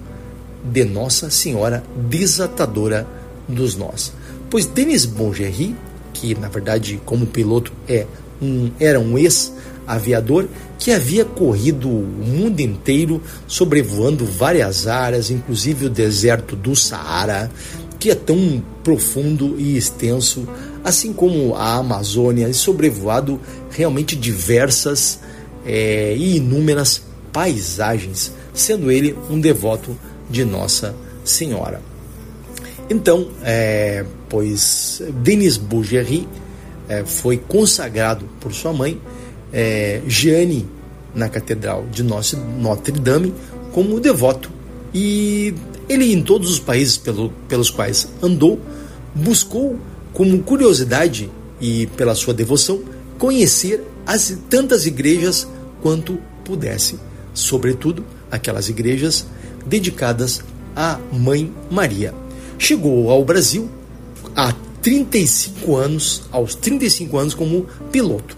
de Nossa Senhora Desatadora dos Nós. Pois Denis Bourgerie que na verdade como piloto é um, era um ex aviador que havia corrido o mundo inteiro, sobrevoando várias áreas, inclusive o deserto do Saara, que é tão profundo e extenso, assim como a Amazônia, e sobrevoado realmente diversas eh, e inúmeras paisagens, sendo ele um devoto de Nossa Senhora. Então, é, pois Denis Bougerie é, foi consagrado por sua mãe, é, Jeanne, na Catedral de Notre Dame, como devoto. E ele, em todos os países pelo, pelos quais andou, buscou, como curiosidade e pela sua devoção, conhecer as tantas igrejas quanto pudesse, sobretudo aquelas igrejas dedicadas à Mãe Maria. Chegou ao Brasil há 35 anos, aos 35 anos como piloto.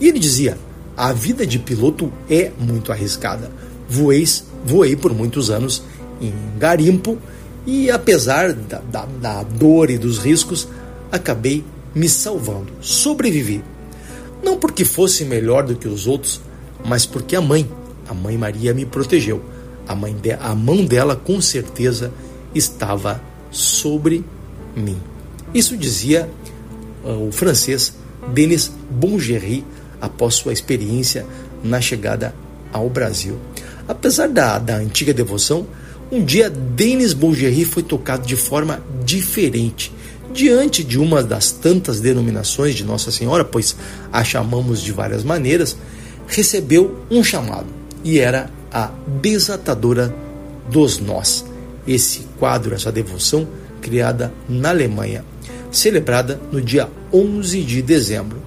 E ele dizia: "A vida de piloto é muito arriscada. Voei, voei por muitos anos em garimpo e apesar da, da, da dor e dos riscos, acabei me salvando, sobrevivi. Não porque fosse melhor do que os outros, mas porque a mãe, a mãe Maria, me protegeu. A, mãe de, a mão dela com certeza estava sobre mim. Isso dizia uh, o francês Denis Bongerie após sua experiência na chegada ao Brasil. Apesar da, da antiga devoção, um dia Denis Bongerie foi tocado de forma diferente. Diante de uma das tantas denominações de Nossa Senhora, pois a chamamos de várias maneiras, recebeu um chamado e era a desatadora dos nós. Esse quadro, essa devoção, criada na Alemanha, celebrada no dia 11 de dezembro.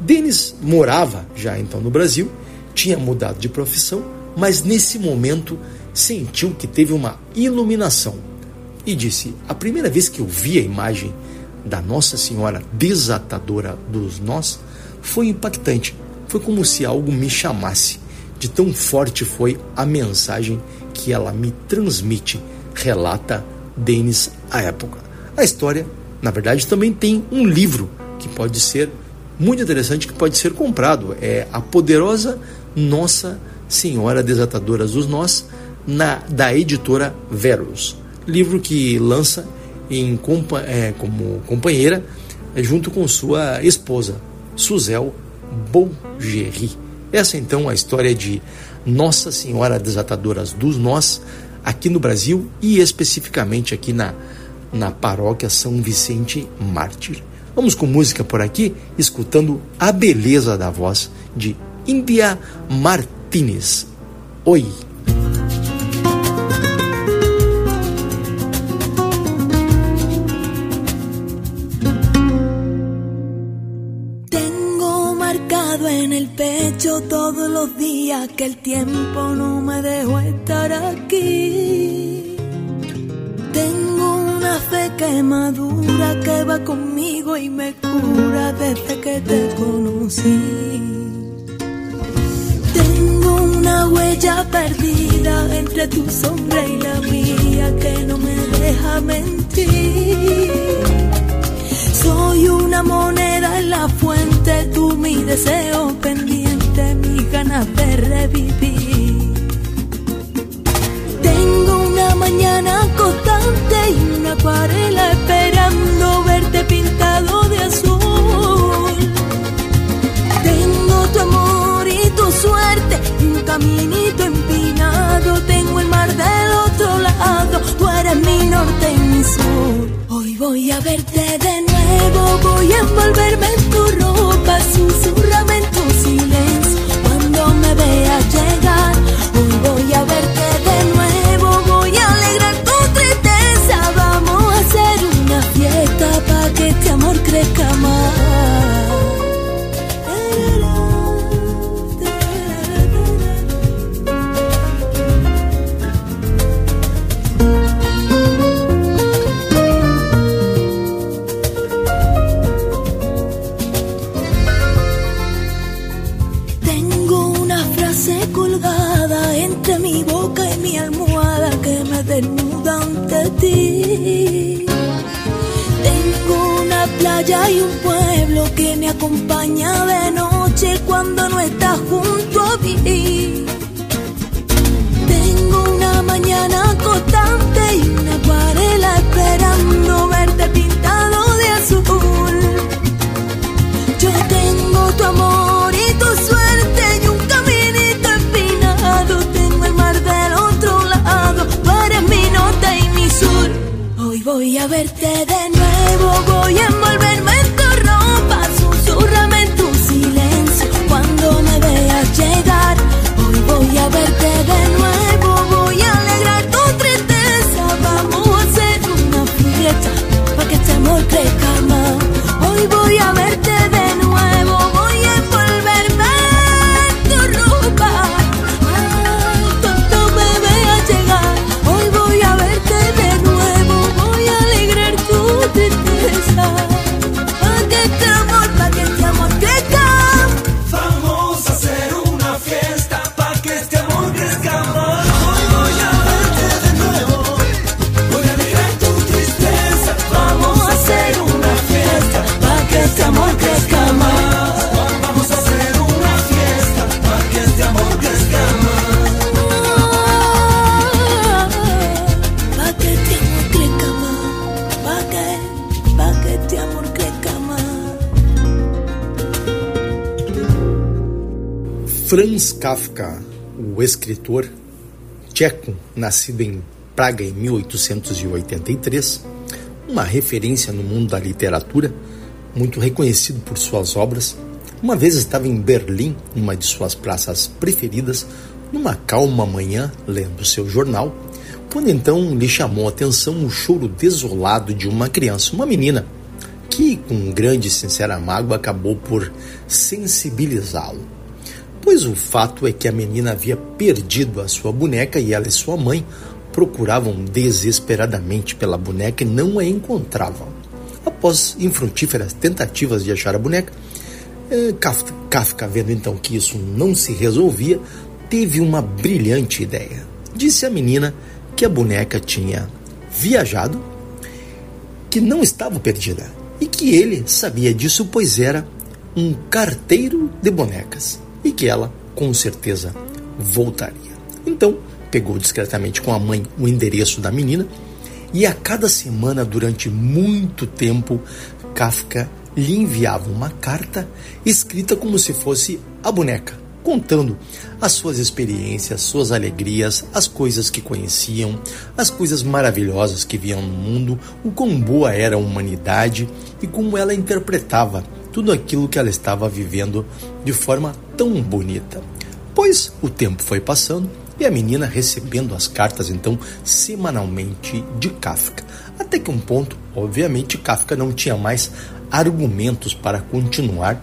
Denis morava já então no Brasil, tinha mudado de profissão, mas nesse momento sentiu que teve uma iluminação e disse: A primeira vez que eu vi a imagem da Nossa Senhora desatadora dos nós foi impactante. Foi como se algo me chamasse. De tão forte foi a mensagem que ela me transmite, relata Denis à época. A história, na verdade, também tem um livro que pode ser muito interessante, que pode ser comprado. É A Poderosa Nossa Senhora Desatadora dos Nós, na, da editora Verus. Livro que lança em, é, como companheira junto com sua esposa, Suzel Bolgeri. Essa então é a história de Nossa Senhora Desatadoras dos Nós aqui no Brasil e especificamente aqui na, na paróquia São Vicente Mártir. Vamos com música por aqui, escutando a beleza da voz de India Martinez. Oi! El pecho todos los días que el tiempo no me dejó estar aquí. Tengo una fe que madura que va conmigo y me cura desde que te conocí. Tengo una huella perdida entre tu sombra y la mía que no me deja mentir. Soy una moneda en la fuente, tú mi deseo pendiente, ganas de revivir. Tengo una mañana constante y una acuarela esperando verte pintado de azul. Tengo tu amor y tu suerte y un caminito empinado. Tengo el mar del otro lado, tú eres mi norte y mi sur. Hoy voy a verte de nuevo, voy a envolverme en tu ropa, susurrame en silencio Franz Kafka, o escritor tcheco, nascido em Praga em 1883, uma referência no mundo da literatura, muito reconhecido por suas obras, uma vez estava em Berlim, numa de suas praças preferidas, numa calma manhã, lendo seu jornal, quando então lhe chamou a atenção o choro desolado de uma criança, uma menina, que, com grande e sincera mágoa, acabou por sensibilizá-lo. Pois o fato é que a menina havia perdido a sua boneca e ela e sua mãe procuravam desesperadamente pela boneca e não a encontravam. Após infrutíferas tentativas de achar a boneca, eh, Kafka, Kafka, vendo então que isso não se resolvia, teve uma brilhante ideia. Disse à menina que a boneca tinha viajado, que não estava perdida e que ele sabia disso, pois era um carteiro de bonecas e que ela, com certeza, voltaria. Então, pegou discretamente com a mãe o endereço da menina e a cada semana, durante muito tempo, Kafka lhe enviava uma carta escrita como se fosse a boneca, contando as suas experiências, suas alegrias, as coisas que conheciam, as coisas maravilhosas que viam no mundo, o quão boa era a humanidade e como ela interpretava tudo aquilo que ela estava vivendo de forma tão bonita. Pois o tempo foi passando e a menina recebendo as cartas então semanalmente de Kafka. Até que um ponto, obviamente, Kafka não tinha mais argumentos para continuar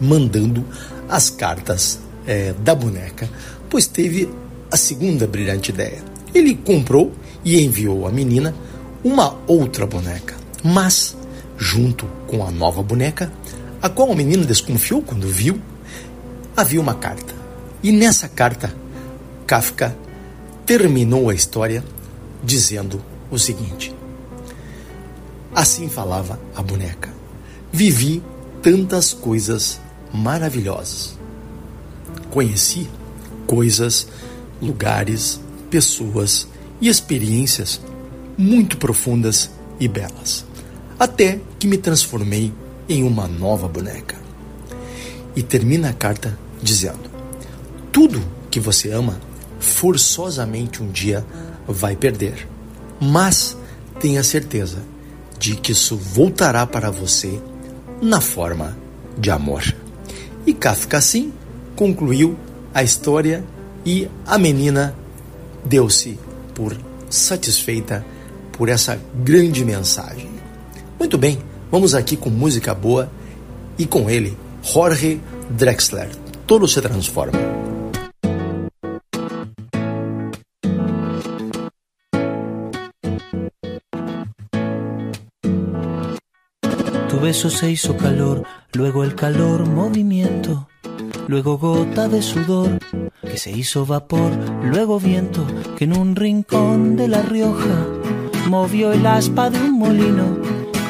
mandando as cartas eh, da boneca, pois teve a segunda brilhante ideia. Ele comprou e enviou à menina uma outra boneca, mas junto com a nova boneca, a qual a menina desconfiou quando viu, havia uma carta. E nessa carta, Kafka terminou a história dizendo o seguinte: Assim falava a boneca. Vivi tantas coisas maravilhosas. Conheci coisas, lugares, pessoas e experiências muito profundas e belas, até que me transformei em uma nova boneca. E termina a carta dizendo: Tudo que você ama, forçosamente um dia vai perder, mas tenha certeza de que isso voltará para você na forma de amor. E Kafka assim concluiu a história e a menina deu-se por satisfeita por essa grande mensagem. Muito bem, vamos aqui com música boa e com ele, Jorge Drexler. Todo se transforma. Tu beso se hizo calor, luego el calor movimiento, luego gota de sudor que se hizo vapor, luego viento que en un rincón de La Rioja movió el aspa de un molino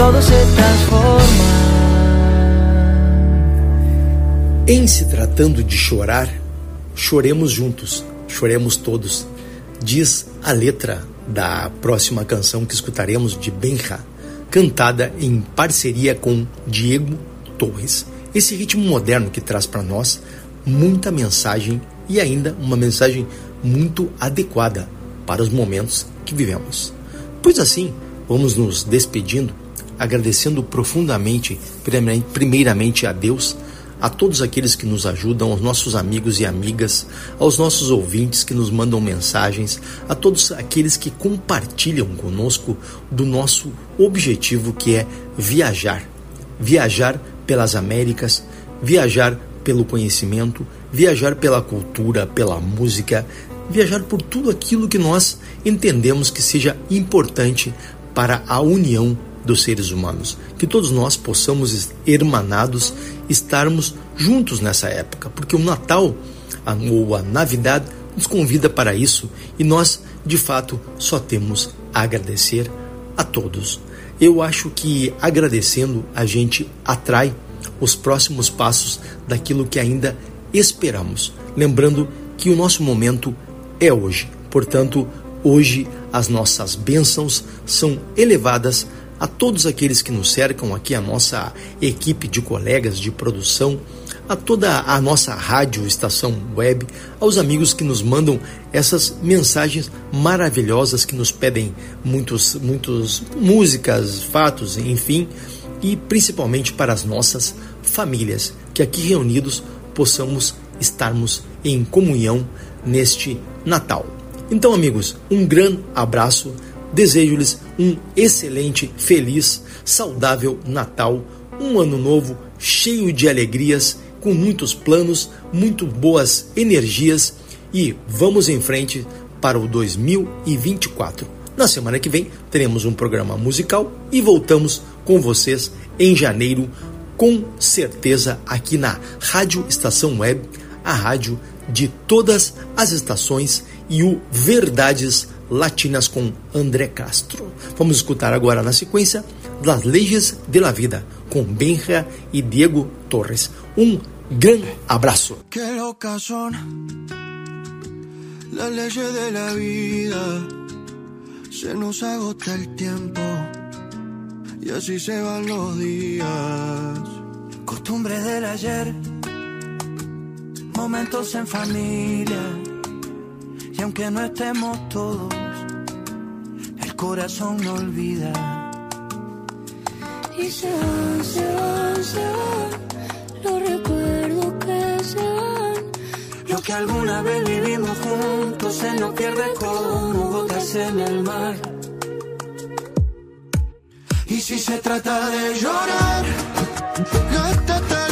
Todo se transforma. Em se tratando de chorar, choremos juntos, choremos todos, diz a letra da próxima canção que escutaremos de Benja, cantada em parceria com Diego Torres. Esse ritmo moderno que traz para nós muita mensagem e ainda uma mensagem muito adequada para os momentos que vivemos. Pois assim, vamos nos despedindo, agradecendo profundamente, primeiramente a Deus, a todos aqueles que nos ajudam, aos nossos amigos e amigas, aos nossos ouvintes que nos mandam mensagens, a todos aqueles que compartilham conosco do nosso objetivo que é viajar. Viajar pelas Américas, viajar pelo conhecimento, viajar pela cultura, pela música, viajar por tudo aquilo que nós entendemos que seja importante para a união dos seres humanos. Que todos nós possamos, hermanados, estarmos juntos nessa época, porque o Natal ou a Navidade nos convida para isso e nós, de fato, só temos a agradecer a todos. Eu acho que agradecendo a gente atrai os próximos passos daquilo que ainda esperamos. Lembrando que o nosso momento é hoje. Portanto, hoje as nossas bênçãos são elevadas a todos aqueles que nos cercam, aqui a nossa equipe de colegas de produção, a toda a nossa rádio estação web, aos amigos que nos mandam essas mensagens maravilhosas que nos pedem muitos, muitos músicas, fatos, enfim, e principalmente para as nossas famílias, que aqui reunidos possamos estarmos em comunhão neste Natal. Então, amigos, um grande abraço desejo-lhes um excelente, feliz, saudável Natal, um ano novo cheio de alegrias, com muitos planos, muito boas energias e vamos em frente para o 2024. Na semana que vem teremos um programa musical e voltamos com vocês em janeiro, com certeza aqui na Rádio Estação Web, a rádio de todas as estações e o Verdades Latinas com André Castro. Vamos escutar agora na sequência Las Leis de la Vida com Benja e Diego Torres. Um grande abraço. Qué locas son las leyes de la vida. Se nos agota el tiempo y así se van los días. Costumbres del ayer, momentos en familia. Y aunque no estemos todos, el corazón no olvida. Y se van, se van, se van los recuerdos que se van. Lo que alguna vez vivimos juntos se nos pierde como gotas en el mar. Y si se trata de llorar, gástate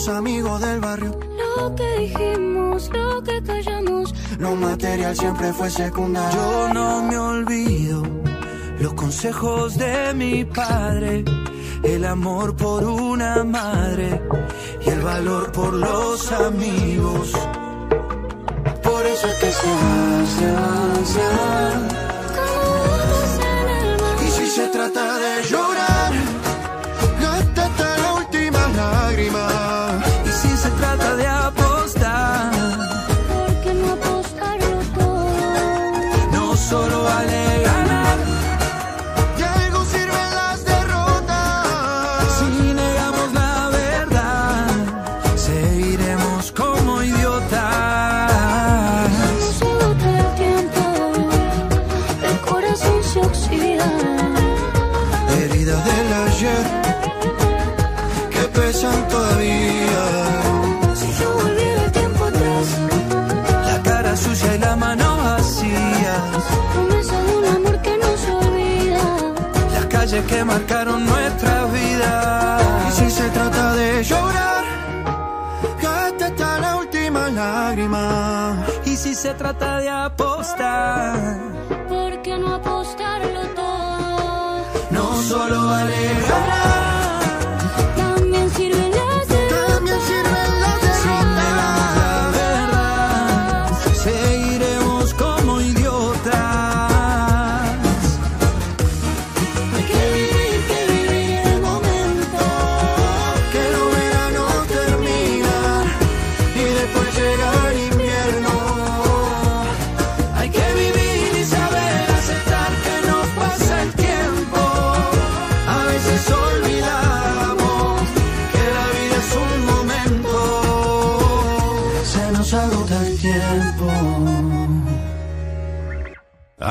los amigos del barrio. Lo que dijimos, lo que callamos. Lo material siempre fue secundario. Yo no me olvido los consejos de mi padre, el amor por una madre y el valor por los amigos. Por eso es que se va, se va, se va. Trata de apostar, ¿Por qué no apostarlo todo? no solo vale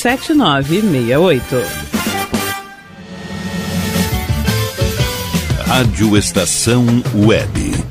7968. Rádio Estação Web.